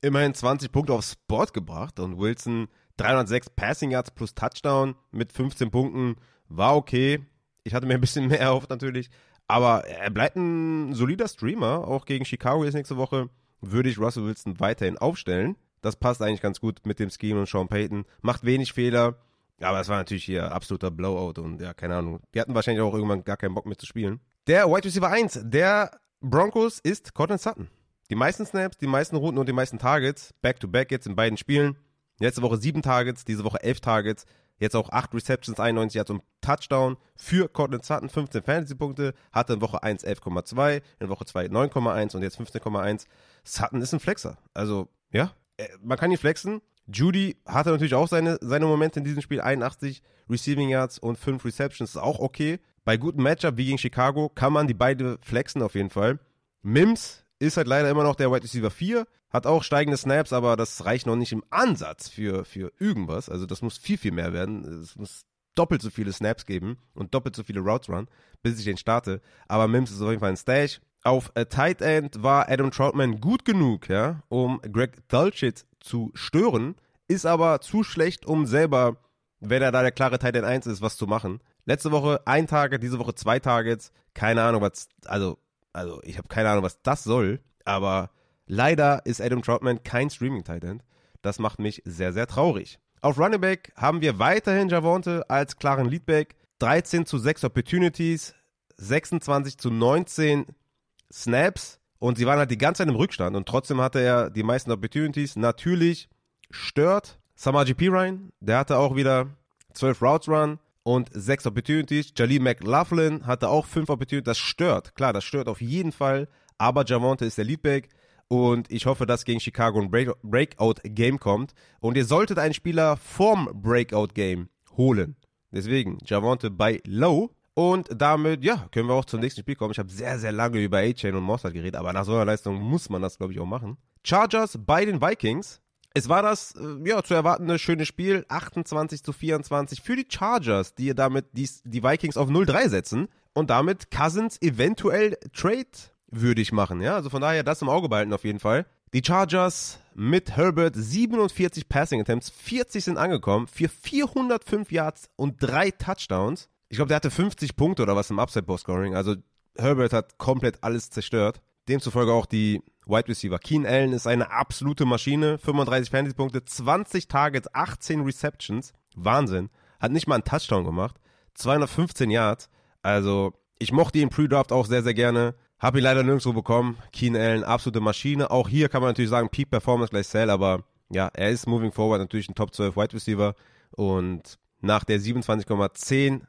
immerhin 20 Punkte aufs Board gebracht und Wilson 306 Passing Yards plus Touchdown mit 15 Punkten war okay. Ich hatte mir ein bisschen mehr erhofft natürlich, aber er bleibt ein solider Streamer. Auch gegen Chicago ist nächste Woche würde ich Russell Wilson weiterhin aufstellen. Das passt eigentlich ganz gut mit dem Scheme und Sean Payton. Macht wenig Fehler, aber es war natürlich hier absoluter Blowout und ja, keine Ahnung. Die hatten wahrscheinlich auch irgendwann gar keinen Bock mehr zu spielen. Der Wide Receiver 1, der Broncos ist Cortland Sutton. Die meisten Snaps, die meisten Routen und die meisten Targets, back-to-back -back jetzt in beiden Spielen. Letzte Woche sieben Targets, diese Woche elf Targets. Jetzt auch acht Receptions, 91 Yards und Touchdown für Cortland Sutton, 15 Fantasy-Punkte. Hatte in Woche 1 11,2, in Woche 2 9,1 und jetzt 15,1. Sutton ist ein Flexer. Also, ja, äh, man kann ihn flexen. Judy hatte natürlich auch seine, seine Momente in diesem Spiel. 81 Receiving Yards und 5 Receptions ist auch okay. Bei gutem Matchup wie gegen Chicago kann man die beide flexen auf jeden Fall. Mims ist halt leider immer noch der Wide Receiver 4, hat auch steigende Snaps, aber das reicht noch nicht im Ansatz für, für irgendwas. Also das muss viel, viel mehr werden. Es muss doppelt so viele Snaps geben und doppelt so viele Routes run, bis ich den starte. Aber Mims ist auf jeden Fall ein Stash. Auf äh, Tight End war Adam Troutman gut genug, ja, um Greg Dulcich zu stören, ist aber zu schlecht, um selber, wenn er da der klare Tight End 1 ist, was zu machen. Letzte Woche ein Target, diese Woche zwei Targets. Keine Ahnung, was, also, also ich habe keine Ahnung, was das soll, aber leider ist Adam Troutman kein Streaming Tight End. Das macht mich sehr, sehr traurig. Auf Running Back haben wir weiterhin Javonte als klaren Leadback. 13 zu 6 Opportunities, 26 zu 19 Snaps und sie waren halt die ganze Zeit im Rückstand und trotzdem hatte er die meisten Opportunities. Natürlich stört Samaji Pirine, der hatte auch wieder 12 Routes Run und 6 Opportunities. Jaleel McLaughlin hatte auch 5 Opportunities. Das stört, klar, das stört auf jeden Fall, aber Javonte ist der Leadback und ich hoffe, dass gegen Chicago ein Breakout-Game kommt. Und ihr solltet einen Spieler vom Breakout-Game holen. Deswegen, Javonte bei Low. Und damit, ja, können wir auch zum nächsten Spiel kommen. Ich habe sehr, sehr lange über A-Chain und Mossad geredet, aber nach so einer Leistung muss man das, glaube ich, auch machen. Chargers bei den Vikings. Es war das, äh, ja, zu erwartende schöne Spiel. 28 zu 24 für die Chargers, die damit die, die Vikings auf 0-3 setzen. Und damit Cousins eventuell Trade würdig machen. Ja, also von daher das im Auge behalten auf jeden Fall. Die Chargers mit Herbert 47 Passing Attempts, 40 sind angekommen, für 405 Yards und drei Touchdowns. Ich glaube, der hatte 50 Punkte oder was im Upside Post Scoring. Also Herbert hat komplett alles zerstört. Demzufolge auch die Wide Receiver. Keen Allen ist eine absolute Maschine. 35 Fantasy-Punkte, 20 Targets, 18 Receptions. Wahnsinn. Hat nicht mal einen Touchdown gemacht. 215 Yards. Also, ich mochte ihn Pre-Draft auch sehr, sehr gerne. Hab ihn leider nirgendwo bekommen. Keen Allen, absolute Maschine. Auch hier kann man natürlich sagen, Peak Performance gleich Sell, aber ja, er ist moving forward natürlich ein Top 12 Wide Receiver und nach der 27,10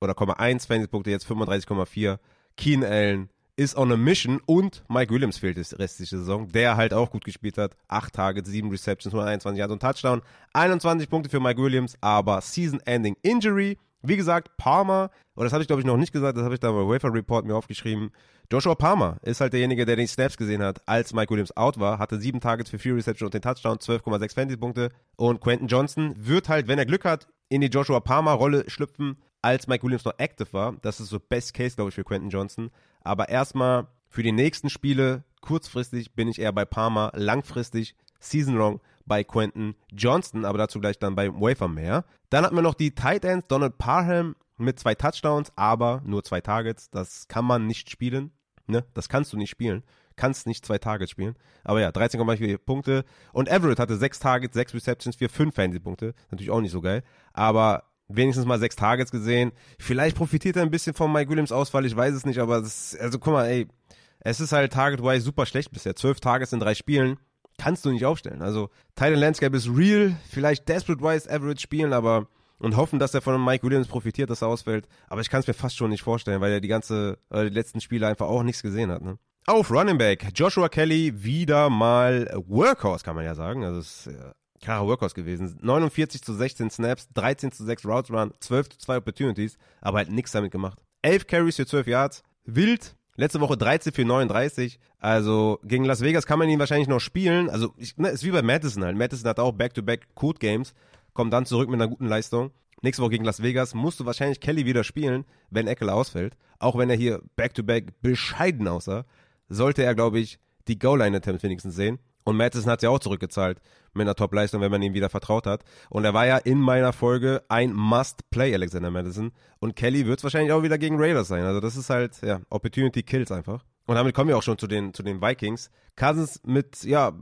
oder 1 Fantasy-Punkte jetzt 35,4. Keen Allen ist on a mission und Mike Williams fehlt die restliche Saison, der halt auch gut gespielt hat. 8 Targets, 7 Receptions, 121 Yards und Touchdown. 21 Punkte für Mike Williams, aber Season-Ending Injury. Wie gesagt, Palmer, und das habe ich glaube ich noch nicht gesagt, das habe ich da bei Wafer Report mir aufgeschrieben. Joshua Palmer ist halt derjenige, der den Snaps gesehen hat, als Mike Williams out war, hatte sieben Targets für vier Reception und den Touchdown, 12,6 Fantasy-Punkte. Und Quentin Johnson wird halt, wenn er Glück hat, in die Joshua Palmer-Rolle schlüpfen, als Mike Williams noch active war. Das ist so Best Case, glaube ich, für Quentin Johnson. Aber erstmal für die nächsten Spiele, kurzfristig bin ich eher bei Palmer, langfristig, season long bei Quentin Johnston, aber dazu gleich dann bei Wafer mehr. Dann hatten wir noch die Tight Ends, Donald Parham mit zwei Touchdowns, aber nur zwei Targets. Das kann man nicht spielen. Ne? Das kannst du nicht spielen. Kannst nicht zwei Targets spielen. Aber ja, 13,4 Punkte. Und Everett hatte sechs Targets, sechs Receptions für fünf Fantasy-Punkte. Natürlich auch nicht so geil. Aber wenigstens mal sechs Targets gesehen. Vielleicht profitiert er ein bisschen von Mike Williams Ausfall, ich weiß es nicht, aber das, also guck mal, ey, es ist halt Target-wise super schlecht bisher. Zwölf Targets in drei Spielen kannst du nicht aufstellen. Also Titan Landscape ist real, vielleicht desperate-wise average spielen, aber und hoffen, dass er von Mike Williams profitiert, dass er ausfällt. Aber ich kann es mir fast schon nicht vorstellen, weil er die ganze, äh, die letzten Spiele einfach auch nichts gesehen hat. Ne? Auf Running Back, Joshua Kelly wieder mal Workhorse, kann man ja sagen. Also es ist klarer Workhorse gewesen. 49 zu 16 Snaps, 13 zu 6 Routes Run, 12 zu 2 Opportunities, aber halt nichts damit gemacht. 11 Carries für 12 Yards, wild. Letzte Woche 13 für 39. Also gegen Las Vegas kann man ihn wahrscheinlich noch spielen. Also ich, ne, ist wie bei Madison halt. Madison hat auch Back-to-Back Code Games kommt dann zurück mit einer guten Leistung. Nächste Woche gegen Las Vegas musst du wahrscheinlich Kelly wieder spielen, wenn Eckler ausfällt. Auch wenn er hier back-to-back -back bescheiden aussah, sollte er, glaube ich, die Goal-Line-Attempts wenigstens sehen. Und Madison hat ja auch zurückgezahlt mit einer Top-Leistung, wenn man ihm wieder vertraut hat. Und er war ja in meiner Folge ein Must-Play, Alexander Madison. Und Kelly wird es wahrscheinlich auch wieder gegen Raiders sein. Also das ist halt, ja, Opportunity kills einfach. Und damit kommen wir auch schon zu den, zu den Vikings. Cousins mit, ja,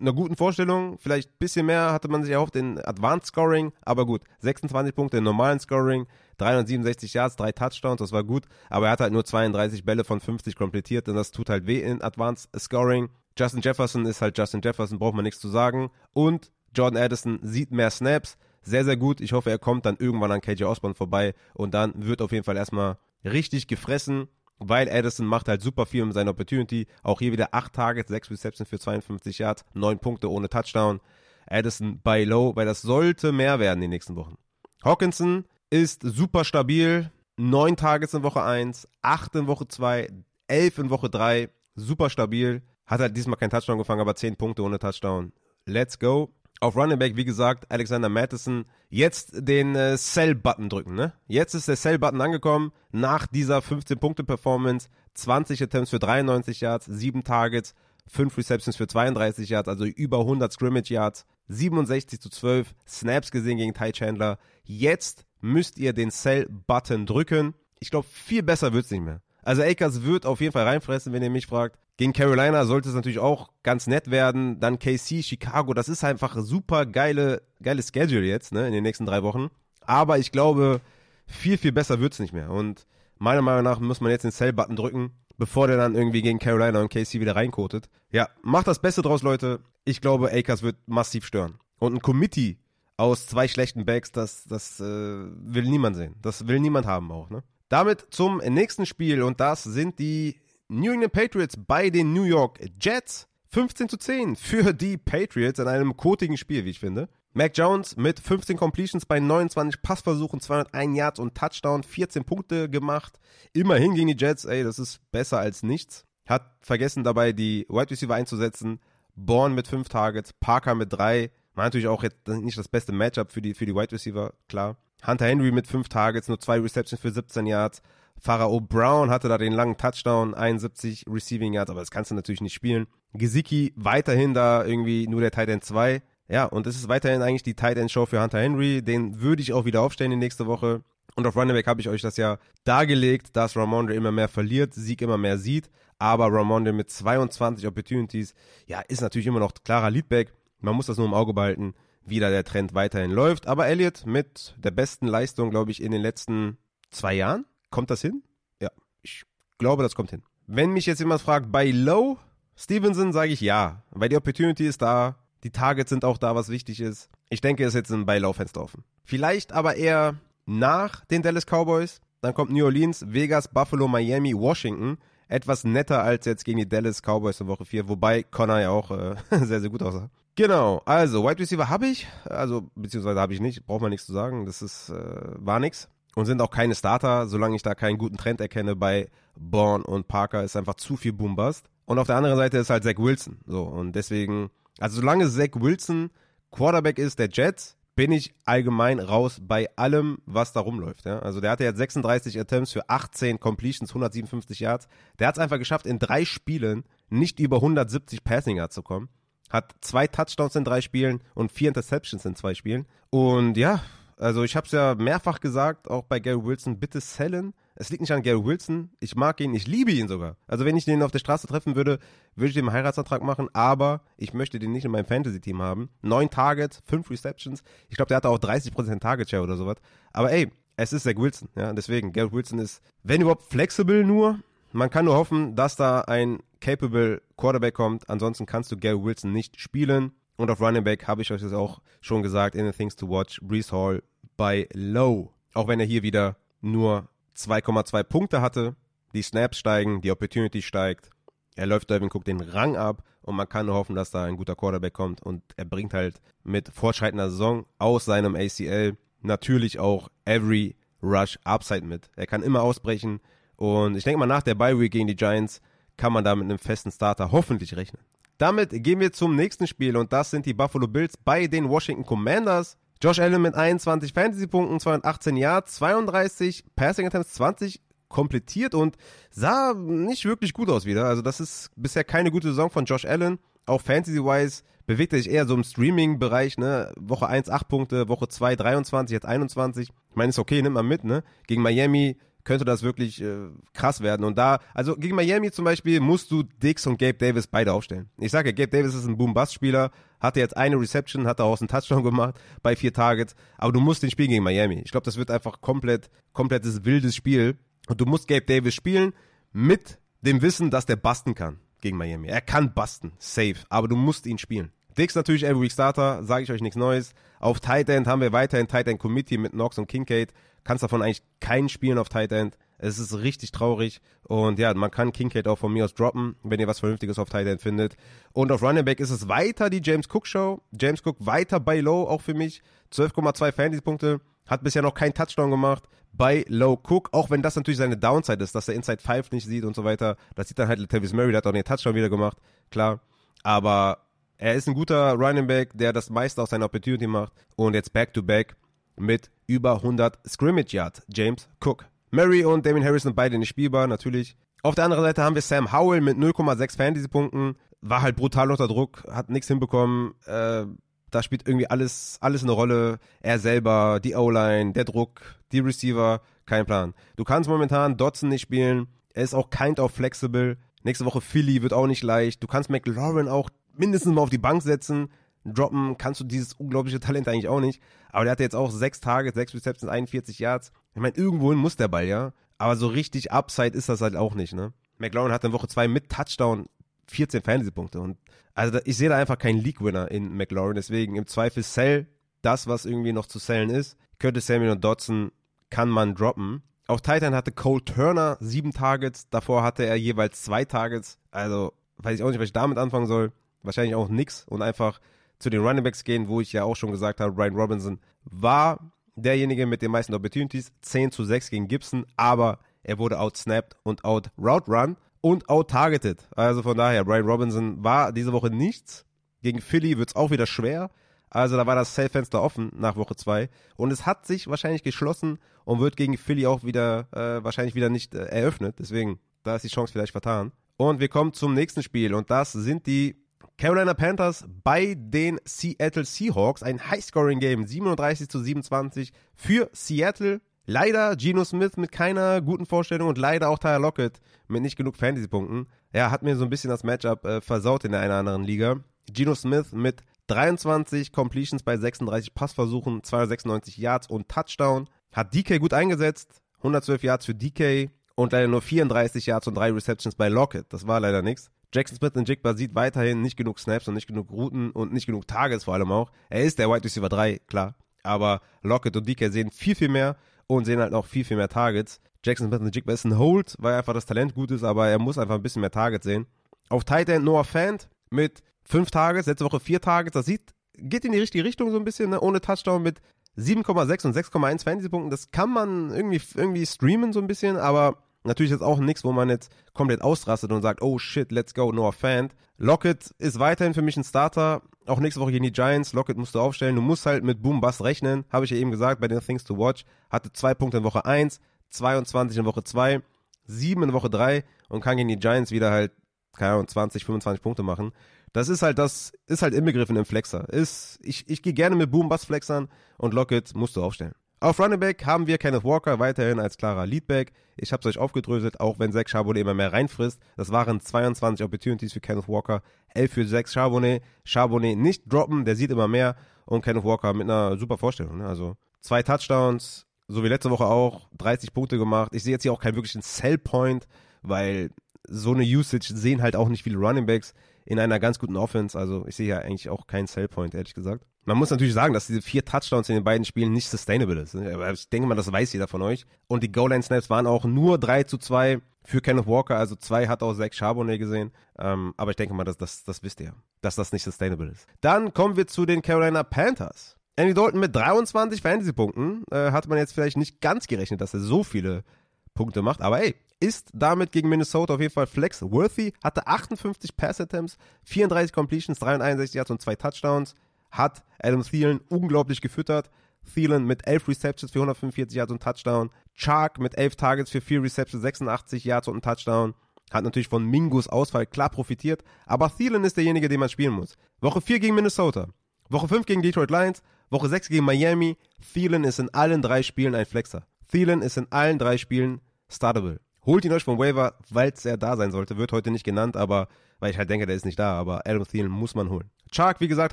einer guten Vorstellung. Vielleicht ein bisschen mehr hatte man sich erhofft in Advanced Scoring. Aber gut, 26 Punkte in normalen Scoring, 367 Yards, drei Touchdowns, das war gut. Aber er hat halt nur 32 Bälle von 50 komplettiert und das tut halt weh in Advanced Scoring. Justin Jefferson ist halt Justin Jefferson, braucht man nichts zu sagen. Und Jordan Addison sieht mehr Snaps. Sehr, sehr gut. Ich hoffe, er kommt dann irgendwann an KJ Osborne vorbei und dann wird auf jeden Fall erstmal richtig gefressen weil Addison macht halt super viel mit seiner Opportunity. Auch hier wieder 8 Targets, 6 Receptions für 52 Yards, 9 Punkte ohne Touchdown. Addison bei Low, weil das sollte mehr werden die nächsten Wochen. Hawkinson ist super stabil. 9 Targets in Woche 1, 8 in Woche 2, 11 in Woche 3. Super stabil. Hat halt diesmal keinen Touchdown gefangen, aber 10 Punkte ohne Touchdown. Let's go. Auf Running Back, wie gesagt, Alexander Madison. Jetzt den äh, Sell-Button drücken, ne? Jetzt ist der Sell-Button angekommen. Nach dieser 15-Punkte-Performance. 20 Attempts für 93 Yards, 7 Targets, 5 Receptions für 32 Yards, also über 100 Scrimmage Yards. 67 zu 12 Snaps gesehen gegen Ty Chandler. Jetzt müsst ihr den Sell-Button drücken. Ich glaube, viel besser wird es nicht mehr. Also Akers wird auf jeden Fall reinfressen, wenn ihr mich fragt. Gegen Carolina sollte es natürlich auch ganz nett werden. Dann KC, Chicago, das ist einfach super geile, geile Schedule jetzt, ne, in den nächsten drei Wochen. Aber ich glaube, viel, viel besser wird es nicht mehr. Und meiner Meinung nach muss man jetzt den Sell-Button drücken, bevor der dann irgendwie gegen Carolina und KC wieder reinkotet. Ja, macht das Beste draus, Leute. Ich glaube, Akers wird massiv stören. Und ein Committee aus zwei schlechten Backs, das, das äh, will niemand sehen. Das will niemand haben auch, ne? Damit zum nächsten Spiel und das sind die New England Patriots bei den New York Jets. 15 zu 10 für die Patriots in einem kotigen Spiel, wie ich finde. Mac Jones mit 15 Completions bei 29 Passversuchen, 201 Yards und Touchdown, 14 Punkte gemacht. Immerhin gegen die Jets, ey, das ist besser als nichts. Hat vergessen dabei die Wide Receiver einzusetzen. Bourne mit 5 Targets, Parker mit 3. War natürlich auch jetzt nicht das beste Matchup für die, für die Wide Receiver, klar. Hunter Henry mit 5 Targets, nur 2 Receptions für 17 Yards. Pharao Brown hatte da den langen Touchdown, 71 Receiving Yards, aber das kannst du natürlich nicht spielen. Gesicki weiterhin da irgendwie nur der Tight End 2. Ja, und es ist weiterhin eigentlich die Tight End Show für Hunter Henry. Den würde ich auch wieder aufstellen in nächste Woche. Und auf Running Back habe ich euch das ja dargelegt, dass Ramondre immer mehr verliert, Sieg immer mehr sieht. Aber Ramondre mit 22 Opportunities, ja, ist natürlich immer noch klarer Leadback. Man muss das nur im Auge behalten, wie da der Trend weiterhin läuft. Aber Elliott mit der besten Leistung, glaube ich, in den letzten zwei Jahren. Kommt das hin? Ja, ich glaube, das kommt hin. Wenn mich jetzt jemand fragt, bei Low Stevenson, sage ich ja. Weil die Opportunity ist da, die Targets sind auch da, was wichtig ist. Ich denke, es ist jetzt ein bei Low-Fenster offen. Vielleicht aber eher nach den Dallas Cowboys. Dann kommt New Orleans, Vegas, Buffalo, Miami, Washington. Etwas netter als jetzt gegen die Dallas Cowboys in Woche 4, wobei Connor ja auch äh, sehr, sehr gut aussah. Genau, also Wide Receiver habe ich, also beziehungsweise habe ich nicht, braucht man nichts zu sagen, das ist, äh, war nix. Und sind auch keine Starter, solange ich da keinen guten Trend erkenne bei Bourne und Parker, ist einfach zu viel Boombast. Und auf der anderen Seite ist halt Zach Wilson, so, und deswegen, also solange Zach Wilson Quarterback ist der Jets, bin ich allgemein raus bei allem, was da rumläuft. Ja? Also der hatte jetzt 36 Attempts für 18 Completions, 157 Yards. Der hat es einfach geschafft, in drei Spielen nicht über 170 Passing Yards zu kommen hat zwei Touchdowns in drei Spielen und vier Interceptions in zwei Spielen. Und ja, also ich habe es ja mehrfach gesagt, auch bei Gary Wilson, bitte sellen. Es liegt nicht an Gary Wilson. Ich mag ihn, ich liebe ihn sogar. Also wenn ich den auf der Straße treffen würde, würde ich dem einen Heiratsantrag machen, aber ich möchte den nicht in meinem Fantasy-Team haben. Neun Targets, fünf Receptions. Ich glaube, der hatte auch 30% Target-Share oder sowas. Aber ey, es ist Zach Wilson, ja, deswegen, Gary Wilson ist, wenn überhaupt, flexibel nur, man kann nur hoffen, dass da ein capable Quarterback kommt. Ansonsten kannst du Gary Wilson nicht spielen. Und auf Running Back habe ich euch das auch schon gesagt in the Things to Watch. Brees Hall bei Low. Auch wenn er hier wieder nur 2,2 Punkte hatte. Die Snaps steigen, die Opportunity steigt. Er läuft Irving Cook den Rang ab und man kann nur hoffen, dass da ein guter Quarterback kommt und er bringt halt mit fortschreitender Saison aus seinem ACL natürlich auch every rush Upside mit. Er kann immer ausbrechen, und ich denke mal, nach der Bye Week gegen die Giants kann man da mit einem festen Starter hoffentlich rechnen. Damit gehen wir zum nächsten Spiel und das sind die Buffalo Bills bei den Washington Commanders. Josh Allen mit 21 Fantasy-Punkten, 218 Yards, 32 Passing Attempts, 20 komplettiert und sah nicht wirklich gut aus wieder. Also das ist bisher keine gute Saison von Josh Allen. Auch Fantasy-wise bewegt er sich eher so im Streaming-Bereich, ne? Woche 1 8 Punkte, Woche 2 23, jetzt 21. Ich meine, ist okay, nimmt man mit, ne? Gegen Miami könnte das wirklich äh, krass werden. Und da, also gegen Miami zum Beispiel, musst du Dix und Gabe Davis beide aufstellen. Ich sage Gabe Davis ist ein Boom-Bust-Spieler, hatte jetzt eine Reception, hat daraus einen Touchdown gemacht bei vier Targets, aber du musst den Spiel gegen Miami. Ich glaube, das wird einfach komplett, komplettes wildes Spiel. Und du musst Gabe Davis spielen mit dem Wissen, dass der basten kann gegen Miami. Er kann basten, safe, aber du musst ihn spielen. Dix natürlich Every Week Starter, sage ich euch nichts Neues. Auf Tight End haben wir weiterhin Tight End Committee mit Knox und Kincaid kannst davon eigentlich keinen spielen auf Tight End. Es ist richtig traurig. Und ja, man kann Kincaid auch von mir aus droppen, wenn ihr was Vernünftiges auf Tight End findet. Und auf Running Back ist es weiter die James Cook Show. James Cook weiter bei Low, auch für mich. 12,2 Fantasy-Punkte. Hat bisher noch keinen Touchdown gemacht bei Low Cook, auch wenn das natürlich seine Downside ist, dass er Inside 5 nicht sieht und so weiter. Das sieht dann halt Latavius Murray, der hat auch den Touchdown wieder gemacht, klar. Aber Er ist ein guter Running Back, der das meiste aus seiner Opportunity macht und jetzt Back-to-Back mit über 100 Scrimmage Yards. James Cook. Murray und Damien Harris sind beide nicht spielbar, natürlich. Auf der anderen Seite haben wir Sam Howell mit 0,6 Fantasy-Punkten. War halt brutal unter Druck, hat nichts hinbekommen. Äh, da spielt irgendwie alles, alles eine Rolle. Er selber, die O-Line, der Druck, die Receiver, kein Plan. Du kannst momentan Dodson nicht spielen. Er ist auch kind of flexible. Nächste Woche Philly wird auch nicht leicht. Du kannst McLaurin auch mindestens mal auf die Bank setzen. Droppen kannst du dieses unglaubliche Talent eigentlich auch nicht. Aber der hatte jetzt auch sechs Tage, sechs Receptions, 41 Yards. Ich meine, irgendwohin muss der Ball, ja. Aber so richtig Upside ist das halt auch nicht, ne? McLaurin hat in Woche zwei mit Touchdown 14 Fantasy-Punkte. Und also ich sehe da einfach keinen League-Winner in McLaurin. Deswegen im Zweifel sell das, was irgendwie noch zu sellen ist. Könnte Samuel und Dodson kann man droppen. Auf Titan hatte Cole Turner sieben Targets. Davor hatte er jeweils zwei Targets. Also weiß ich auch nicht, was ich damit anfangen soll. Wahrscheinlich auch nix. Und einfach zu den Running Backs gehen, wo ich ja auch schon gesagt habe, Ryan Robinson war derjenige mit den meisten Opportunities. 10 zu 6 gegen Gibson. Aber er wurde outsnapped und out route run und out-targeted. Also von daher, Brian Robinson war diese Woche nichts. Gegen Philly wird es auch wieder schwer. Also da war das Sale-Fenster offen nach Woche 2. Und es hat sich wahrscheinlich geschlossen und wird gegen Philly auch wieder, äh, wahrscheinlich wieder nicht äh, eröffnet. Deswegen, da ist die Chance vielleicht vertan. Und wir kommen zum nächsten Spiel. Und das sind die Carolina Panthers bei den Seattle Seahawks. Ein High-Scoring-Game. 37 zu 27 für Seattle. Leider Geno Smith mit keiner guten Vorstellung und leider auch Tyler Lockett mit nicht genug Fantasy-Punkten. Ja, hat mir so ein bisschen das Matchup äh, versaut in der einen oder anderen Liga. Geno Smith mit 23 Completions bei 36 Passversuchen, 296 Yards und Touchdown. Hat DK gut eingesetzt, 112 Yards für DK und leider nur 34 Yards und 3 Receptions bei Lockett. Das war leider nichts. Jackson Smith und Jigba sieht weiterhin nicht genug Snaps und nicht genug Routen und nicht genug Targets vor allem auch. Er ist der Wide Receiver 3, klar. Aber Lockett und DK sehen viel, viel mehr und sehen halt noch viel, viel mehr Targets. Jackson Smith Jigba ist ein Hold, weil einfach das Talent gut ist, aber er muss einfach ein bisschen mehr Targets sehen. Auf Tight End Noah Fant mit fünf Targets, letzte Woche vier Targets, das sieht, geht in die richtige Richtung so ein bisschen, ne? ohne Touchdown mit 7,6 und 6,1 Fantasy-Punkten. Das kann man irgendwie, irgendwie streamen so ein bisschen, aber Natürlich jetzt auch nichts, wo man jetzt komplett ausrastet und sagt, oh shit, let's go, Noah Fant. Lockett ist weiterhin für mich ein Starter. Auch nächste Woche gegen die Giants. Lockett musst du aufstellen. Du musst halt mit Boom Bass rechnen. Habe ich ja eben gesagt bei den Things to Watch. Hatte zwei Punkte in Woche 1, 22 in Woche 2, 7 in Woche 3 und kann gegen die Giants wieder halt, keine Ahnung, 20, 25 Punkte machen. Das ist halt das, ist halt inbegriffen im Flexer. Ist, ich, ich gehe gerne mit Boom Bass flexern und Lockett musst du aufstellen. Auf Running Back haben wir Kenneth Walker weiterhin als klarer Leadback. Ich habe es euch aufgedröselt, auch wenn Zach Charbonnet immer mehr reinfrisst. Das waren 22 Opportunities für Kenneth Walker, 11 für Zach Charbonnet. Charbonnet nicht droppen, der sieht immer mehr. Und Kenneth Walker mit einer super Vorstellung. Ne? Also zwei Touchdowns, so wie letzte Woche auch, 30 Punkte gemacht. Ich sehe jetzt hier auch keinen wirklichen Sell-Point, weil so eine Usage sehen halt auch nicht viele Running Backs in einer ganz guten Offense. Also ich sehe ja eigentlich auch keinen Sell-Point, ehrlich gesagt. Man muss natürlich sagen, dass diese vier Touchdowns in den beiden Spielen nicht sustainable ist. Aber ich denke mal, das weiß jeder von euch. Und die Goal-Line-Snaps waren auch nur 3 zu 2 für Kenneth Walker. Also zwei hat auch Zach Charbonnet gesehen. Ähm, aber ich denke mal, das, das, das wisst ihr, dass das nicht sustainable ist. Dann kommen wir zu den Carolina Panthers. Andy Dalton mit 23 Fantasy-Punkten. Äh, hat man jetzt vielleicht nicht ganz gerechnet, dass er so viele Punkte macht. Aber ey, ist damit gegen Minnesota auf jeden Fall flex-worthy. Hatte 58 Pass-Attempts, 34 Completions, 63 Yards und zwei Touchdowns hat Adam Thielen unglaublich gefüttert. Thielen mit 11 Receptions für 145 Yards und Touchdown. Chark mit 11 Targets für 4 Receptions, 86 Yards und Touchdown. Hat natürlich von Mingos Ausfall klar profitiert, aber Thielen ist derjenige, den man spielen muss. Woche 4 gegen Minnesota, Woche 5 gegen Detroit Lions, Woche 6 gegen Miami. Thielen ist in allen drei Spielen ein Flexer. Thielen ist in allen drei Spielen startable. Holt ihn euch vom Waiver, weil er da sein sollte. Wird heute nicht genannt, aber weil ich halt denke, der ist nicht da. Aber Adam Thielen muss man holen. Chark, wie gesagt,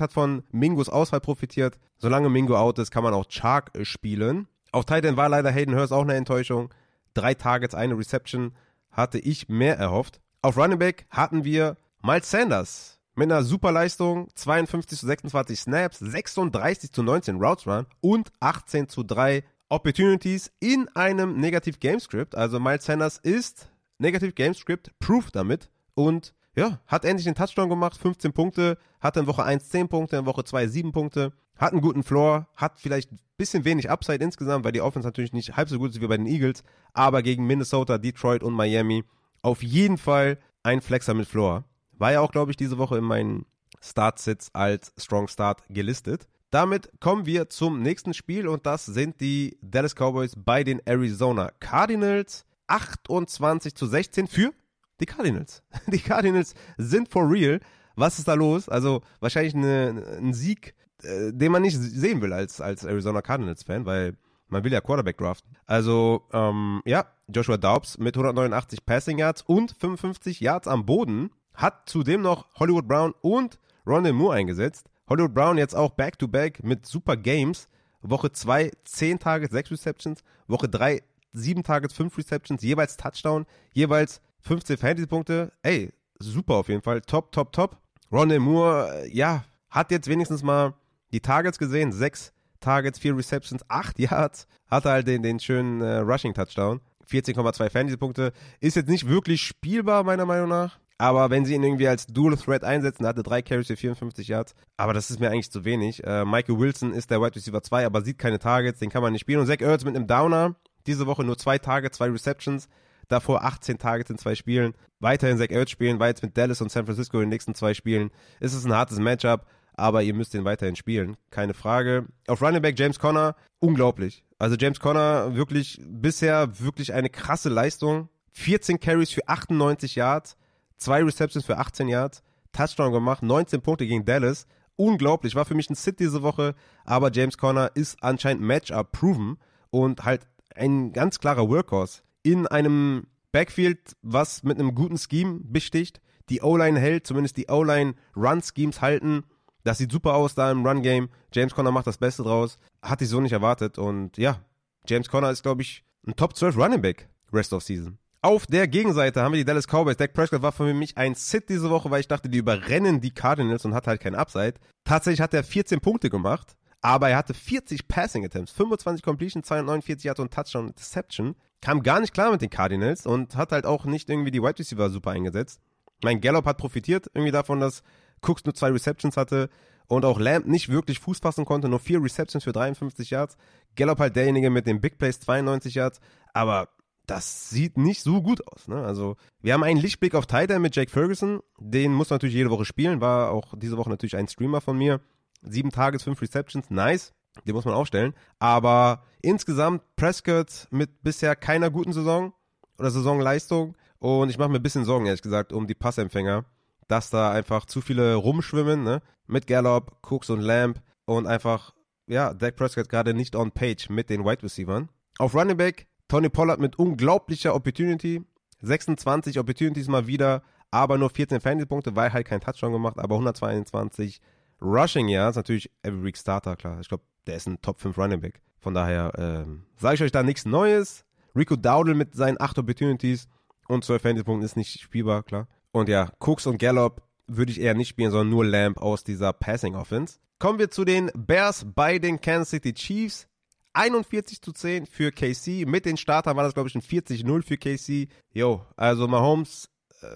hat von Mingos Ausfall profitiert. Solange Mingo out ist, kann man auch Chark spielen. Auf Titan war leider Hayden Hurst auch eine Enttäuschung. Drei Targets, eine Reception. Hatte ich mehr erhofft. Auf Running Back hatten wir Miles Sanders mit einer super Leistung. 52 zu 26 Snaps, 36 zu 19 Routes Run und 18 zu 3 Opportunities in einem Negative Game Script. Also Miles Sanders ist Negative Game Script Proof damit und ja, hat endlich den Touchdown gemacht, 15 Punkte, hatte in Woche 1 10 Punkte, in Woche 2 7 Punkte, hat einen guten Floor, hat vielleicht ein bisschen wenig Upside insgesamt, weil die Offense natürlich nicht halb so gut ist wie bei den Eagles, aber gegen Minnesota, Detroit und Miami auf jeden Fall ein Flexer mit Floor. War ja auch, glaube ich, diese Woche in meinen Start-Sits als Strong Start gelistet. Damit kommen wir zum nächsten Spiel und das sind die Dallas Cowboys bei den Arizona Cardinals. 28 zu 16 für die Cardinals. Die Cardinals sind for real. Was ist da los? Also wahrscheinlich eine, ein Sieg, äh, den man nicht sehen will als, als Arizona Cardinals-Fan, weil man will ja Quarterback draften. Also, ähm, ja, Joshua Daubs mit 189 Passing Yards und 55 Yards am Boden hat zudem noch Hollywood Brown und Rondell Moore eingesetzt. Hollywood Brown jetzt auch Back-to-Back -back mit super Games. Woche 2 10 Targets, 6 Receptions. Woche 3 7 Targets, 5 Receptions, jeweils Touchdown, jeweils 15 Fantasy-Punkte. Ey, super auf jeden Fall. Top, top, top. Rondell Moore, äh, ja, hat jetzt wenigstens mal die Targets gesehen. 6 Targets, 4 Receptions, 8 Yards. Hatte halt den, den schönen äh, Rushing-Touchdown. 14,2 Fantasy-Punkte. Ist jetzt nicht wirklich spielbar, meiner Meinung nach. Aber wenn sie ihn irgendwie als Dual Threat einsetzen, hatte drei Carries für 54 Yards. Aber das ist mir eigentlich zu wenig. Äh, Michael Wilson ist der Wide Receiver 2, aber sieht keine Targets, den kann man nicht spielen. Und Zach Ertz mit einem Downer. Diese Woche nur zwei Targets, zwei Receptions. Davor 18 Targets in zwei Spielen. Weiterhin Zach Ertz spielen, war jetzt mit Dallas und San Francisco in den nächsten zwei Spielen. Es ist ein hartes Matchup, aber ihr müsst ihn weiterhin spielen. Keine Frage. Auf Running Back James Conner, unglaublich. Also James Conner wirklich bisher wirklich eine krasse Leistung. 14 Carries für 98 Yards zwei Receptions für 18 Yards, Touchdown gemacht, 19 Punkte gegen Dallas. Unglaublich, war für mich ein Sit diese Woche, aber James Conner ist anscheinend Matchup proven und halt ein ganz klarer Workhorse in einem Backfield, was mit einem guten Scheme besticht. Die O-Line hält, zumindest die O-Line Run-Schemes halten. Das sieht super aus da im Run-Game. James Conner macht das Beste draus. Hatte ich so nicht erwartet. Und ja, James Conner ist, glaube ich, ein Top 12 Running Back Rest of Season. Auf der Gegenseite haben wir die Dallas Cowboys. Dak Prescott war für mich ein Sit diese Woche, weil ich dachte, die überrennen die Cardinals und hat halt kein Upside. Tatsächlich hat er 14 Punkte gemacht, aber er hatte 40 Passing Attempts, 25 Completion, 249 Yards und Touchdown Deception. Kam gar nicht klar mit den Cardinals und hat halt auch nicht irgendwie die Wide Receiver super eingesetzt. Mein Gallup hat profitiert irgendwie davon, dass Cooks nur zwei Receptions hatte und auch Lamb nicht wirklich Fuß fassen konnte, nur vier Receptions für 53 Yards. Gallup halt derjenige mit den Big Plays 92 Yards, aber das sieht nicht so gut aus. Ne? Also wir haben einen Lichtblick auf Titan mit Jake Ferguson. Den muss man natürlich jede Woche spielen. War auch diese Woche natürlich ein Streamer von mir. Sieben Tages, fünf Receptions, nice. Den muss man aufstellen. Aber insgesamt Prescott mit bisher keiner guten Saison oder Saisonleistung. Und ich mache mir ein bisschen Sorgen, ehrlich gesagt, um die Passempfänger, dass da einfach zu viele rumschwimmen, ne? Mit Gallop, Cooks und Lamb und einfach, ja, Dak Prescott gerade nicht on page mit den Wide Receivers. Auf Running Back Tony Pollard mit unglaublicher Opportunity. 26 Opportunities mal wieder, aber nur 14 Fantasy-Punkte, weil halt kein Touchdown gemacht, aber 122 Rushing Yards. Natürlich Every Week Starter, klar. Ich glaube, der ist ein Top 5 Running Back. Von daher ähm, sage ich euch da nichts Neues. Rico Dowdle mit seinen 8 Opportunities und 12 Fantasy-Punkten ist nicht spielbar, klar. Und ja, Cooks und Gallup würde ich eher nicht spielen, sondern nur Lamp aus dieser Passing Offense. Kommen wir zu den Bears bei den Kansas City Chiefs. 41 zu 10 für KC. Mit den Startern war das, glaube ich, ein 40-0 für KC. Jo, also Mahomes äh,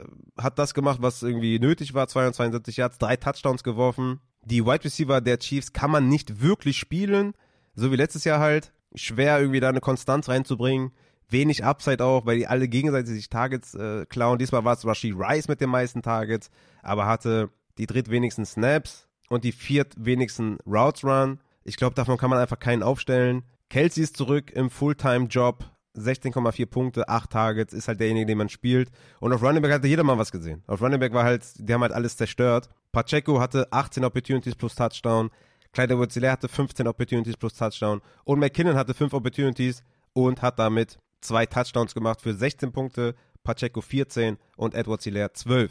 hat das gemacht, was irgendwie nötig war. 272 Yards, drei Touchdowns geworfen. Die Wide Receiver der Chiefs kann man nicht wirklich spielen. So wie letztes Jahr halt. Schwer irgendwie da eine Konstanz reinzubringen. Wenig Upside auch, weil die alle gegenseitig sich Targets äh, klauen. Diesmal war es Rashid Rice mit den meisten Targets, aber hatte die drittwenigsten Snaps und die viertwenigsten Routes Run. Ich glaube, davon kann man einfach keinen aufstellen. Kelsey ist zurück im Fulltime-Job. 16,4 Punkte, 8 Targets, ist halt derjenige, den man spielt. Und auf Running Back hatte jeder mal was gesehen. Auf Running Back war halt, die haben halt alles zerstört. Pacheco hatte 18 Opportunities plus Touchdown. Clyde edwards hatte 15 Opportunities plus Touchdown. Und McKinnon hatte 5 Opportunities und hat damit zwei Touchdowns gemacht für 16 Punkte. Pacheco 14 und Edwards Hilaire 12.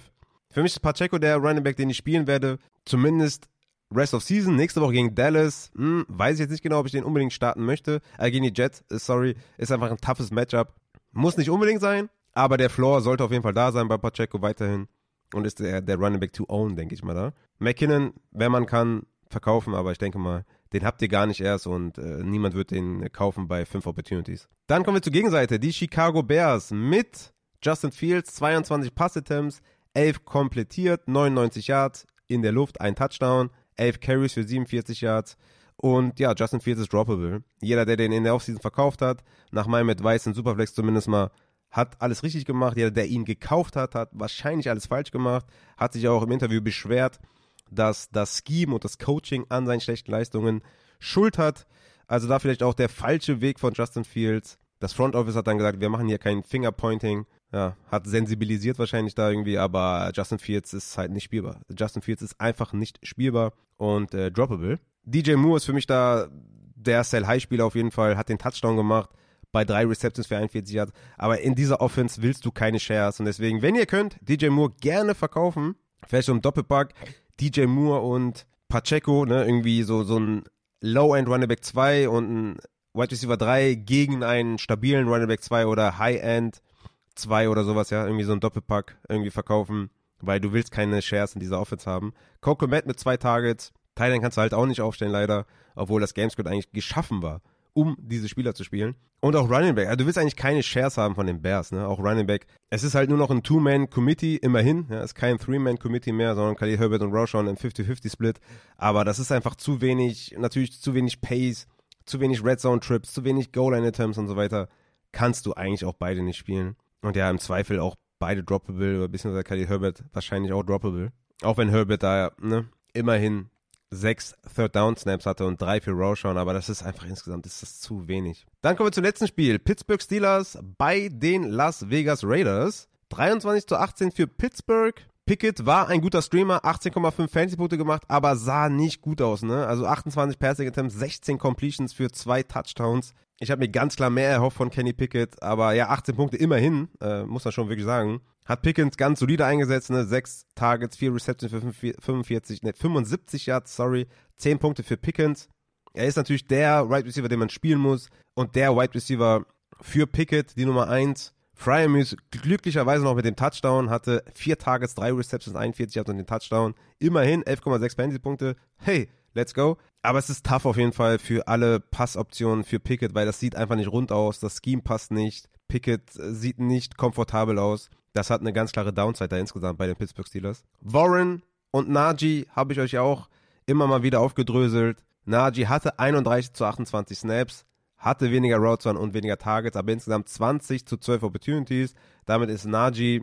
Für mich ist Pacheco der Running Back, den ich spielen werde. Zumindest Rest of Season, nächste Woche gegen Dallas. Hm, weiß ich jetzt nicht genau, ob ich den unbedingt starten möchte. Äh, gegen die Jets, äh, sorry, ist einfach ein toughes Matchup. Muss nicht unbedingt sein, aber der Floor sollte auf jeden Fall da sein bei Pacheco weiterhin. Und ist der, der Running Back to own, denke ich mal da. McKinnon, wenn man kann, verkaufen, aber ich denke mal, den habt ihr gar nicht erst und äh, niemand wird den kaufen bei 5 Opportunities. Dann kommen wir zur Gegenseite, die Chicago Bears mit Justin Fields, 22 Pass-Attempts, 11 komplettiert, 99 Yards in der Luft, ein Touchdown. 11 Carries für 47 Yards. Und ja, Justin Fields ist droppable. Jeder, der den in der Offseason verkauft hat, nach meinem Advice in Superflex zumindest mal, hat alles richtig gemacht. Jeder, der ihn gekauft hat, hat wahrscheinlich alles falsch gemacht. Hat sich auch im Interview beschwert, dass das Scheme und das Coaching an seinen schlechten Leistungen Schuld hat. Also da vielleicht auch der falsche Weg von Justin Fields. Das Front Office hat dann gesagt, wir machen hier kein Fingerpointing. Ja, hat sensibilisiert wahrscheinlich da irgendwie, aber Justin Fields ist halt nicht spielbar. Justin Fields ist einfach nicht spielbar und äh, droppable. DJ Moore ist für mich da der Sell-High-Spieler auf jeden Fall, hat den Touchdown gemacht bei drei Receptions für 41 Yards. Aber in dieser Offense willst du keine Shares. Und deswegen, wenn ihr könnt, DJ Moore gerne verkaufen. Vielleicht so ein Doppelpack. DJ Moore und Pacheco, ne, irgendwie so, so ein Low-End Running Back 2 und ein Wide Receiver 3 gegen einen stabilen Running Back 2 oder High-End 2 oder sowas, ja, irgendwie so ein Doppelpack irgendwie verkaufen, weil du willst keine Shares in dieser Offense haben. Coco Matt mit zwei Targets, Thailand kannst du halt auch nicht aufstellen, leider, obwohl das Gamescode eigentlich geschaffen war, um diese Spieler zu spielen. Und auch Running Back. Also du willst eigentlich keine Shares haben von den Bears, ne? Auch Running Back. Es ist halt nur noch ein Two-Man-Committee, immerhin. Ja, es ist kein Three-Man-Committee mehr, sondern Khalil Herbert und Roshan im 50-50-Split. Aber das ist einfach zu wenig, natürlich zu wenig Pace, zu wenig Red Zone-Trips, zu wenig Goal-Line-Attempts und so weiter. Kannst du eigentlich auch beide nicht spielen. Und ja, im Zweifel auch beide droppable, oder beziehungsweise Khalil Herbert wahrscheinlich auch droppable. Auch wenn Herbert da, ne, immerhin sechs Third Down Snaps hatte und drei für Roshan, aber das ist einfach insgesamt ist das zu wenig. Dann kommen wir zum letzten Spiel. Pittsburgh Steelers bei den Las Vegas Raiders. 23 zu 18 für Pittsburgh. Pickett war ein guter Streamer, 18,5 Fantasy-Punkte gemacht, aber sah nicht gut aus, ne? Also 28 Passing Attempts, 16 Completions für zwei Touchdowns. Ich habe mir ganz klar mehr erhofft von Kenny Pickett, aber ja, 18 Punkte immerhin, äh, muss man schon wirklich sagen. Hat Pickens ganz solide eingesetzt, ne? Sechs Targets, vier Receptions für 45, ne, 75 Yards, sorry. 10 Punkte für Pickens. Er ist natürlich der Wide right Receiver, den man spielen muss und der Wide Receiver für Pickett, die Nummer 1. Fryermuth glücklicherweise noch mit dem Touchdown, hatte vier Targets, drei Receptions, 41 Yards und den Touchdown. Immerhin 11,6 Fantasy-Punkte. Hey, let's go. Aber es ist tough auf jeden Fall für alle Passoptionen für Pickett, weil das sieht einfach nicht rund aus. Das Scheme passt nicht. Pickett äh, sieht nicht komfortabel aus. Das hat eine ganz klare Downside da insgesamt bei den Pittsburgh Steelers. Warren und Najee habe ich euch auch immer mal wieder aufgedröselt. Najee hatte 31 zu 28 Snaps, hatte weniger Routes und weniger Targets, aber insgesamt 20 zu 12 Opportunities. Damit ist Najee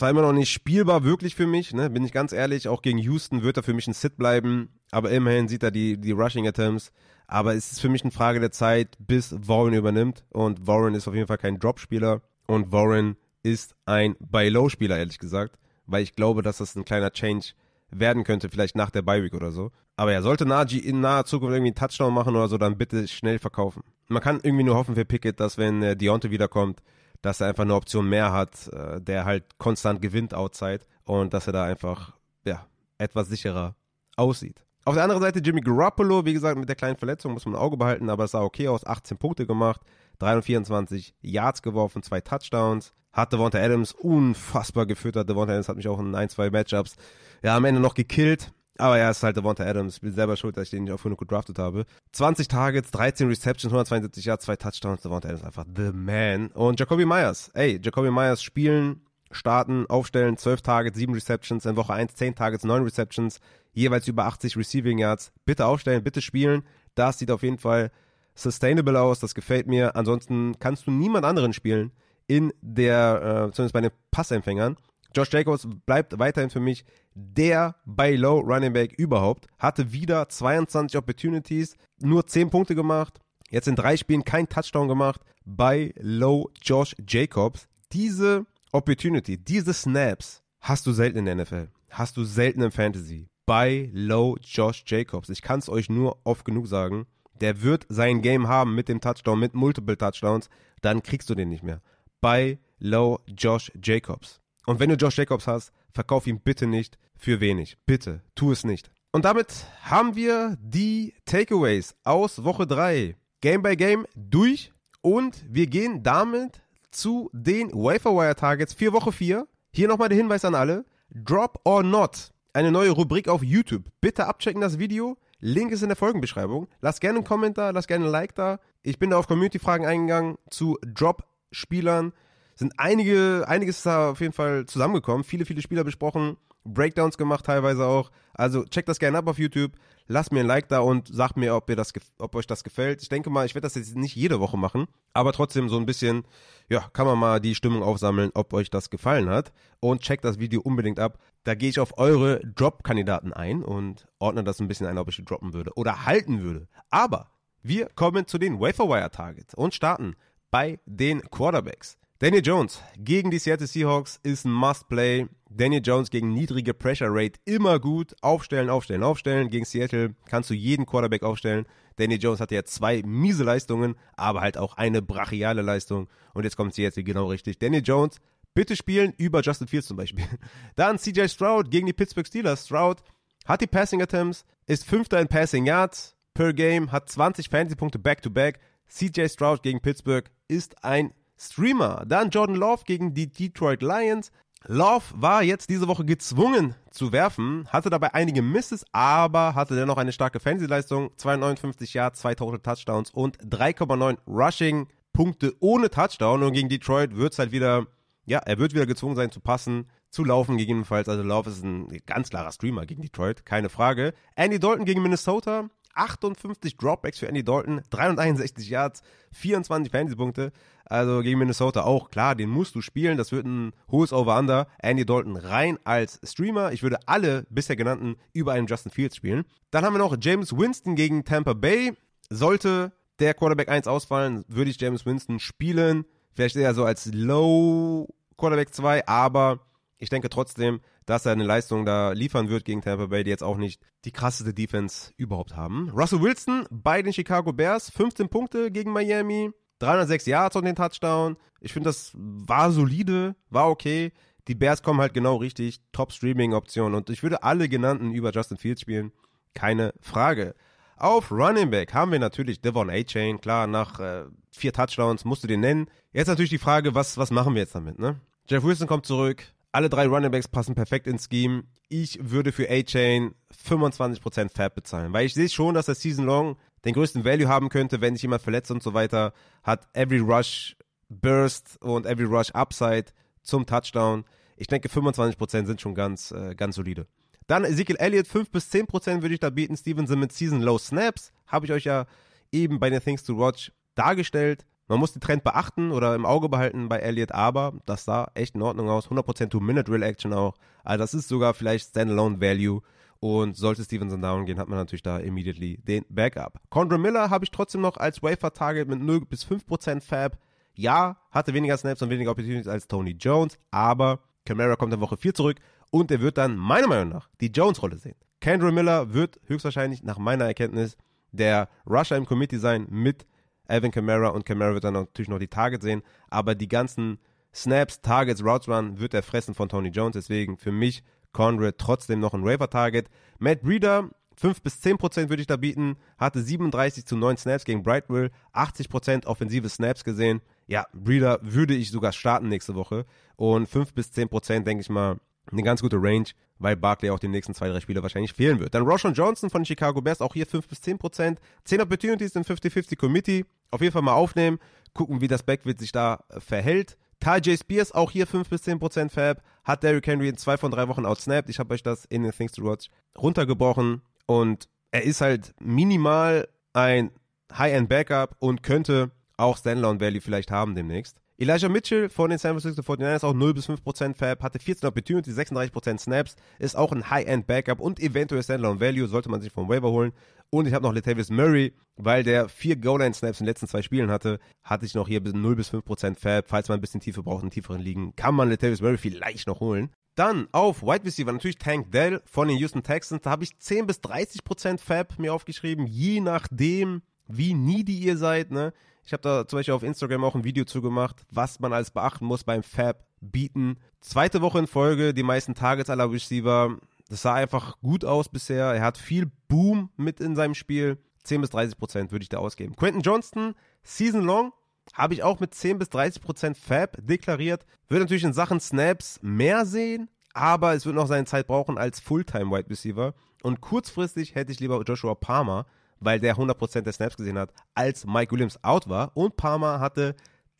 immer noch nicht spielbar wirklich für mich, ne, bin ich ganz ehrlich, auch gegen Houston wird er für mich ein Sit bleiben, aber immerhin sieht er die, die Rushing Attempts, aber es ist für mich eine Frage der Zeit, bis Warren übernimmt. Und Warren ist auf jeden Fall kein Dropspieler. Und Warren ist ein Buy-Low-Spieler, ehrlich gesagt, weil ich glaube, dass das ein kleiner Change werden könnte, vielleicht nach der Bye-Week oder so. Aber ja, sollte Najee in naher Zukunft irgendwie einen Touchdown machen oder so, dann bitte schnell verkaufen. Man kann irgendwie nur hoffen für Pickett, dass wenn äh, Deontay wiederkommt, dass er einfach eine Option mehr hat, äh, der halt konstant gewinnt outside und dass er da einfach, ja, etwas sicherer aussieht. Auf der anderen Seite Jimmy Garoppolo, wie gesagt, mit der kleinen Verletzung muss man ein Auge behalten, aber es sah okay aus, 18 Punkte gemacht, 324 Yards geworfen, zwei Touchdowns, hat Devonta Adams unfassbar gefüttert. Devonta Adams hat mich auch in ein, zwei Matchups ja am Ende noch gekillt. Aber er ist halt Devonta Adams. Ich bin selber schuld, dass ich den nicht auf 100 gedraftet habe. 20 Targets, 13 Receptions, 172 Yards, zwei Touchdowns. Devonta Adams einfach the man. Und Jacoby Myers. Ey, Jacoby Myers spielen, starten, aufstellen, 12 Targets, 7 Receptions, in Woche 1 10 Targets, 9 Receptions, jeweils über 80 Receiving Yards. Bitte aufstellen, bitte spielen. Das sieht auf jeden Fall sustainable aus, das gefällt mir. Ansonsten kannst du niemand anderen spielen in der, äh, zumindest bei den Passempfängern. Josh Jacobs bleibt weiterhin für mich der bei Low Running Back überhaupt. Hatte wieder 22 Opportunities, nur 10 Punkte gemacht. Jetzt in drei Spielen kein Touchdown gemacht bei Low Josh Jacobs. Diese Opportunity, diese Snaps hast du selten in der NFL. Hast du selten im Fantasy. Bei Low Josh Jacobs. Ich kann es euch nur oft genug sagen. Der wird sein Game haben mit dem Touchdown, mit Multiple Touchdowns. Dann kriegst du den nicht mehr bei Low Josh Jacobs. Und wenn du Josh Jacobs hast, verkauf ihn bitte nicht für wenig. Bitte, tu es nicht. Und damit haben wir die Takeaways aus Woche 3 Game by Game durch und wir gehen damit zu den Waferwire Targets für Woche 4. Hier nochmal der Hinweis an alle. Drop or Not. Eine neue Rubrik auf YouTube. Bitte abchecken das Video. Link ist in der Folgenbeschreibung. Lass gerne einen Kommentar, lass gerne ein Like da. Ich bin da auf Community-Fragen eingegangen zu Drop Spielern sind einige, einiges da auf jeden Fall zusammengekommen. Viele, viele Spieler besprochen, Breakdowns gemacht teilweise auch. Also checkt das gerne ab auf YouTube. Lasst mir ein Like da und sagt mir, ob, ihr das, ob euch das gefällt. Ich denke mal, ich werde das jetzt nicht jede Woche machen, aber trotzdem so ein bisschen, ja, kann man mal die Stimmung aufsammeln, ob euch das gefallen hat. Und checkt das Video unbedingt ab. Da gehe ich auf eure Drop-Kandidaten ein und ordne das ein bisschen ein, ob ich die droppen würde oder halten würde. Aber wir kommen zu den Waferwire-Targets und starten bei den Quarterbacks. Daniel Jones gegen die Seattle Seahawks ist ein Must-Play. Daniel Jones gegen niedrige Pressure Rate immer gut. Aufstellen, aufstellen, aufstellen. Gegen Seattle kannst du jeden Quarterback aufstellen. Daniel Jones hatte ja zwei miese Leistungen, aber halt auch eine brachiale Leistung. Und jetzt kommt Seattle genau richtig. Daniel Jones, bitte spielen über Justin Fields zum Beispiel. Dann CJ Stroud gegen die Pittsburgh Steelers. Stroud hat die Passing Attempts, ist Fünfter in Passing Yards per Game, hat 20 Fantasy-Punkte back-to-back. CJ Stroud gegen Pittsburgh ist ein Streamer. Dann Jordan Love gegen die Detroit Lions. Love war jetzt diese Woche gezwungen zu werfen, hatte dabei einige Misses, aber hatte dennoch eine starke Fantasy-Leistung. 259 Yards, 2 Total Touchdowns und 3,9 Rushing-Punkte ohne Touchdown. Und gegen Detroit wird es halt wieder, ja, er wird wieder gezwungen sein zu passen, zu laufen gegebenenfalls. Also Love ist ein ganz klarer Streamer gegen Detroit, keine Frage. Andy Dalton gegen Minnesota. 58 Dropbacks für Andy Dalton, 361 Yards, 24 Fantasy-Punkte. Also gegen Minnesota auch, klar, den musst du spielen. Das wird ein hohes Over-Under. Andy Dalton rein als Streamer. Ich würde alle bisher genannten über einen Justin Fields spielen. Dann haben wir noch James Winston gegen Tampa Bay. Sollte der Quarterback 1 ausfallen, würde ich James Winston spielen. Vielleicht eher so als Low Quarterback 2, aber ich denke trotzdem, dass er eine Leistung da liefern wird gegen Tampa Bay, die jetzt auch nicht die krasseste Defense überhaupt haben. Russell Wilson bei den Chicago Bears, 15 Punkte gegen Miami, 306 Yards und den Touchdown. Ich finde, das war solide, war okay. Die Bears kommen halt genau richtig, Top-Streaming-Option und ich würde alle genannten über Justin Fields spielen, keine Frage. Auf Running Back haben wir natürlich Devon A-Chain, klar, nach äh, vier Touchdowns musst du den nennen. Jetzt natürlich die Frage, was, was machen wir jetzt damit, ne? Jeff Wilson kommt zurück, alle drei Runningbacks passen perfekt ins Scheme. Ich würde für A-Chain 25% Fab bezahlen, weil ich sehe schon, dass er Season Long den größten Value haben könnte, wenn sich jemand verletzt und so weiter. Hat Every Rush Burst und Every Rush Upside zum Touchdown. Ich denke, 25% sind schon ganz, äh, ganz solide. Dann Ezekiel Elliott, 5 bis 10% würde ich da bieten. Stevenson mit Season Low Snaps. Habe ich euch ja eben bei den Things to Watch dargestellt. Man muss den Trend beachten oder im Auge behalten bei Elliott, aber das sah echt in Ordnung aus. 100% Two-Minute-Real-Action auch. Also das ist sogar vielleicht Standalone-Value. Und sollte Stevenson down gehen, hat man natürlich da immediately den Backup. Condra Miller habe ich trotzdem noch als Wafer-Target mit 0 bis 5% Fab. Ja, hatte weniger Snaps und weniger Opportunities als Tony Jones, aber Camara kommt in Woche 4 zurück und er wird dann meiner Meinung nach die Jones-Rolle sehen. Kendra Miller wird höchstwahrscheinlich nach meiner Erkenntnis der Rusher im Committee sein mit Alvin Kamara und Kamara wird dann natürlich noch die Targets sehen, aber die ganzen Snaps, Targets, Routes Run wird er fressen von Tony Jones, deswegen für mich Conrad trotzdem noch ein Raver-Target. Matt Breeder, 5 bis 10% würde ich da bieten, hatte 37 zu 9 Snaps gegen Brightwill, 80% offensive Snaps gesehen. Ja, Breeder würde ich sogar starten nächste Woche. Und 5 bis 10% denke ich mal, eine ganz gute Range, weil Barkley auch die nächsten zwei, drei Spiele wahrscheinlich fehlen wird. Dann Roshan Johnson von Chicago Bears, auch hier 5 bis 10 Prozent. 10 Opportunities im 50-50 Committee. Auf jeden Fall mal aufnehmen, gucken, wie das Backfield sich da äh, verhält. J. Spears, auch hier 5 bis 10 Prozent Fab. Hat Derrick Henry in zwei von drei Wochen outsnapped. Ich habe euch das in den Things to Watch runtergebrochen. Und er ist halt minimal ein High-End-Backup und könnte auch Standalone Value vielleicht haben demnächst. Elijah Mitchell von den San Francisco 49ers auch 0 bis 5% Fab, hatte 14 Opportunities, 36% Snaps, ist auch ein High-End-Backup und eventuell Standalone Value, sollte man sich vom Waiver holen. Und ich habe noch Latavius Murray, weil der vier Goal-Line-Snaps in den letzten zwei Spielen hatte, hatte ich noch hier 0 bis 5% Fab. Falls man ein bisschen Tiefe braucht, in tieferen Ligen, kann man Latavius Murray vielleicht noch holen. Dann auf Wide Receiver natürlich Tank Dell von den Houston Texans. Da habe ich 10 bis 30% Fab mir aufgeschrieben, je nachdem, wie needy ihr seid. Ne? Ich habe da zum Beispiel auf Instagram auch ein Video zu gemacht, was man alles beachten muss beim Fab bieten. Zweite Woche in Folge, die meisten Targets aller Receiver. Das sah einfach gut aus bisher. Er hat viel Boom mit in seinem Spiel. 10 bis 30 Prozent würde ich da ausgeben. Quentin Johnston, Season Long, habe ich auch mit 10 bis 30 Prozent Fab deklariert. Wird natürlich in Sachen Snaps mehr sehen, aber es wird noch seine Zeit brauchen als Fulltime Wide Receiver. Und kurzfristig hätte ich lieber Joshua Palmer, weil der 100% der Snaps gesehen hat, als Mike Williams out war. Und Palmer hatte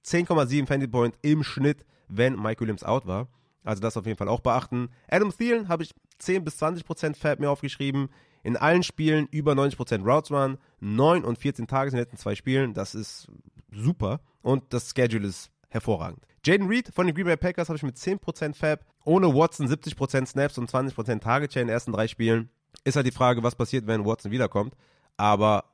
10,7 Fantasy Point im Schnitt, wenn Mike Williams out war. Also das auf jeden Fall auch beachten. Adam Thielen habe ich 10 bis 20% Fab mir aufgeschrieben. In allen Spielen über 90% Routes Run. 9 und 14 Tage in den letzten zwei Spielen. Das ist super. Und das Schedule ist hervorragend. Jaden Reed von den Green Bay Packers habe ich mit 10% Fab. Ohne Watson 70% Snaps und 20% Target Share in den ersten drei Spielen. Ist halt die Frage, was passiert, wenn Watson wiederkommt. Aber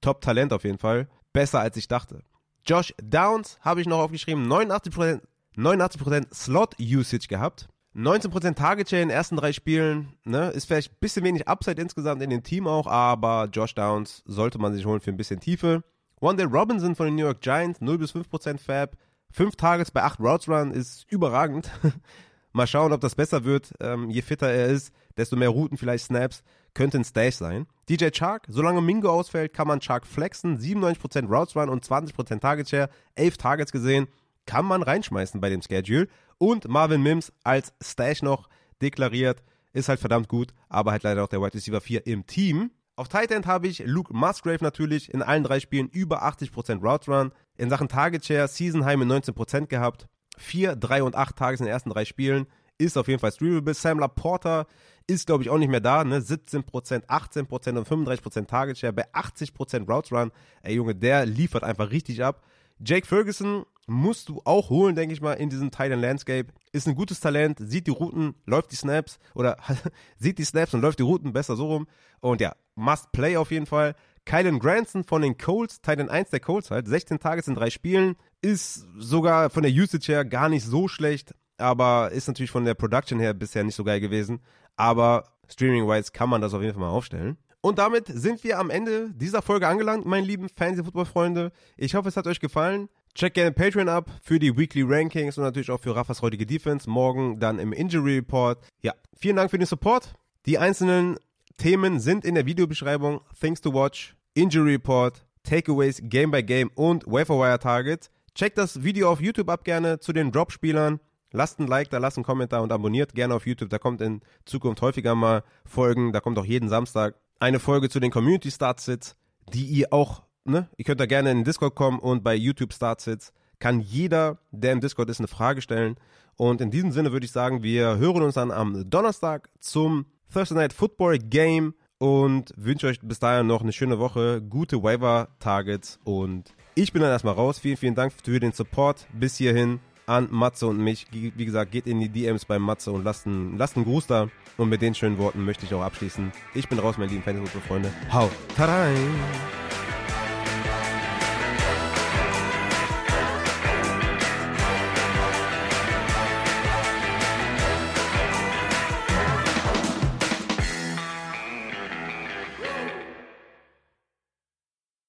Top-Talent auf jeden Fall. Besser als ich dachte. Josh Downs habe ich noch aufgeschrieben. 89%, 89% Slot-Usage gehabt. 19% Target Share in den ersten drei Spielen. Ne? Ist vielleicht ein bisschen wenig Upside insgesamt in dem Team auch, aber Josh Downs sollte man sich holen für ein bisschen Tiefe. Wandale Robinson von den New York Giants, 0 bis 5% Fab. 5 Targets bei 8 Routes Run ist überragend. Mal schauen, ob das besser wird. Ähm, je fitter er ist, desto mehr Routen, vielleicht Snaps, könnte ein Stash sein. DJ Chark, solange Mingo ausfällt, kann man Chark flexen. 97% Routes Run und 20% Target Share. 11 Targets gesehen. Kann man reinschmeißen bei dem Schedule. Und Marvin Mims als Stash noch deklariert. Ist halt verdammt gut, aber halt leider auch der Wide Receiver 4 im Team. Auf Tight End habe ich Luke Musgrave natürlich in allen drei Spielen über 80% Routes Run. In Sachen Target Share Season High mit 19% gehabt. 4, 3 und 8 Tages in den ersten drei Spielen. Ist auf jeden Fall streamable. Sam Laporta ist, glaube ich, auch nicht mehr da. Ne? 17%, 18% und 35% Target Share bei 80% Routes Run. Ey, Junge, der liefert einfach richtig ab. Jake Ferguson musst du auch holen, denke ich mal, in diesem Titan Landscape. Ist ein gutes Talent, sieht die Routen, läuft die Snaps oder sieht die Snaps und läuft die Routen besser so rum. Und ja, must play auf jeden Fall. Kylan Granson von den Colts, Titan 1 der Colts halt, 16 Tages in drei Spielen, ist sogar von der Usage her gar nicht so schlecht, aber ist natürlich von der Production her bisher nicht so geil gewesen. Aber streaming-wise kann man das auf jeden Fall mal aufstellen. Und damit sind wir am Ende dieser Folge angelangt, meine lieben Fantasy-Football-Freunde. Ich hoffe, es hat euch gefallen. Checkt gerne Patreon ab für die Weekly Rankings und natürlich auch für Raffas heutige Defense. Morgen dann im Injury Report. Ja, vielen Dank für den Support. Die einzelnen Themen sind in der Videobeschreibung. Things to watch, Injury Report, Takeaways, Game by Game und Waferwire Targets. Checkt das Video auf YouTube ab gerne zu den Drop-Spielern. Lasst ein Like da, lasst einen Kommentar und abonniert gerne auf YouTube. Da kommt in Zukunft häufiger mal Folgen. Da kommt auch jeden Samstag eine Folge zu den Community Startsits, die ihr auch, ne, ihr könnt da gerne in den Discord kommen und bei YouTube Startsits kann jeder, der im Discord ist, eine Frage stellen. Und in diesem Sinne würde ich sagen, wir hören uns dann am Donnerstag zum Thursday Night Football Game und wünsche euch bis dahin noch eine schöne Woche, gute Waiver Targets und ich bin dann erstmal raus. Vielen, vielen Dank für den Support bis hierhin an Matze und mich. Wie gesagt, geht in die DMs bei Matze und lasst einen, lasst einen Gruß da. Und mit den schönen Worten möchte ich auch abschließen. Ich bin raus, meine lieben Fantasy-Freunde. Hau rein!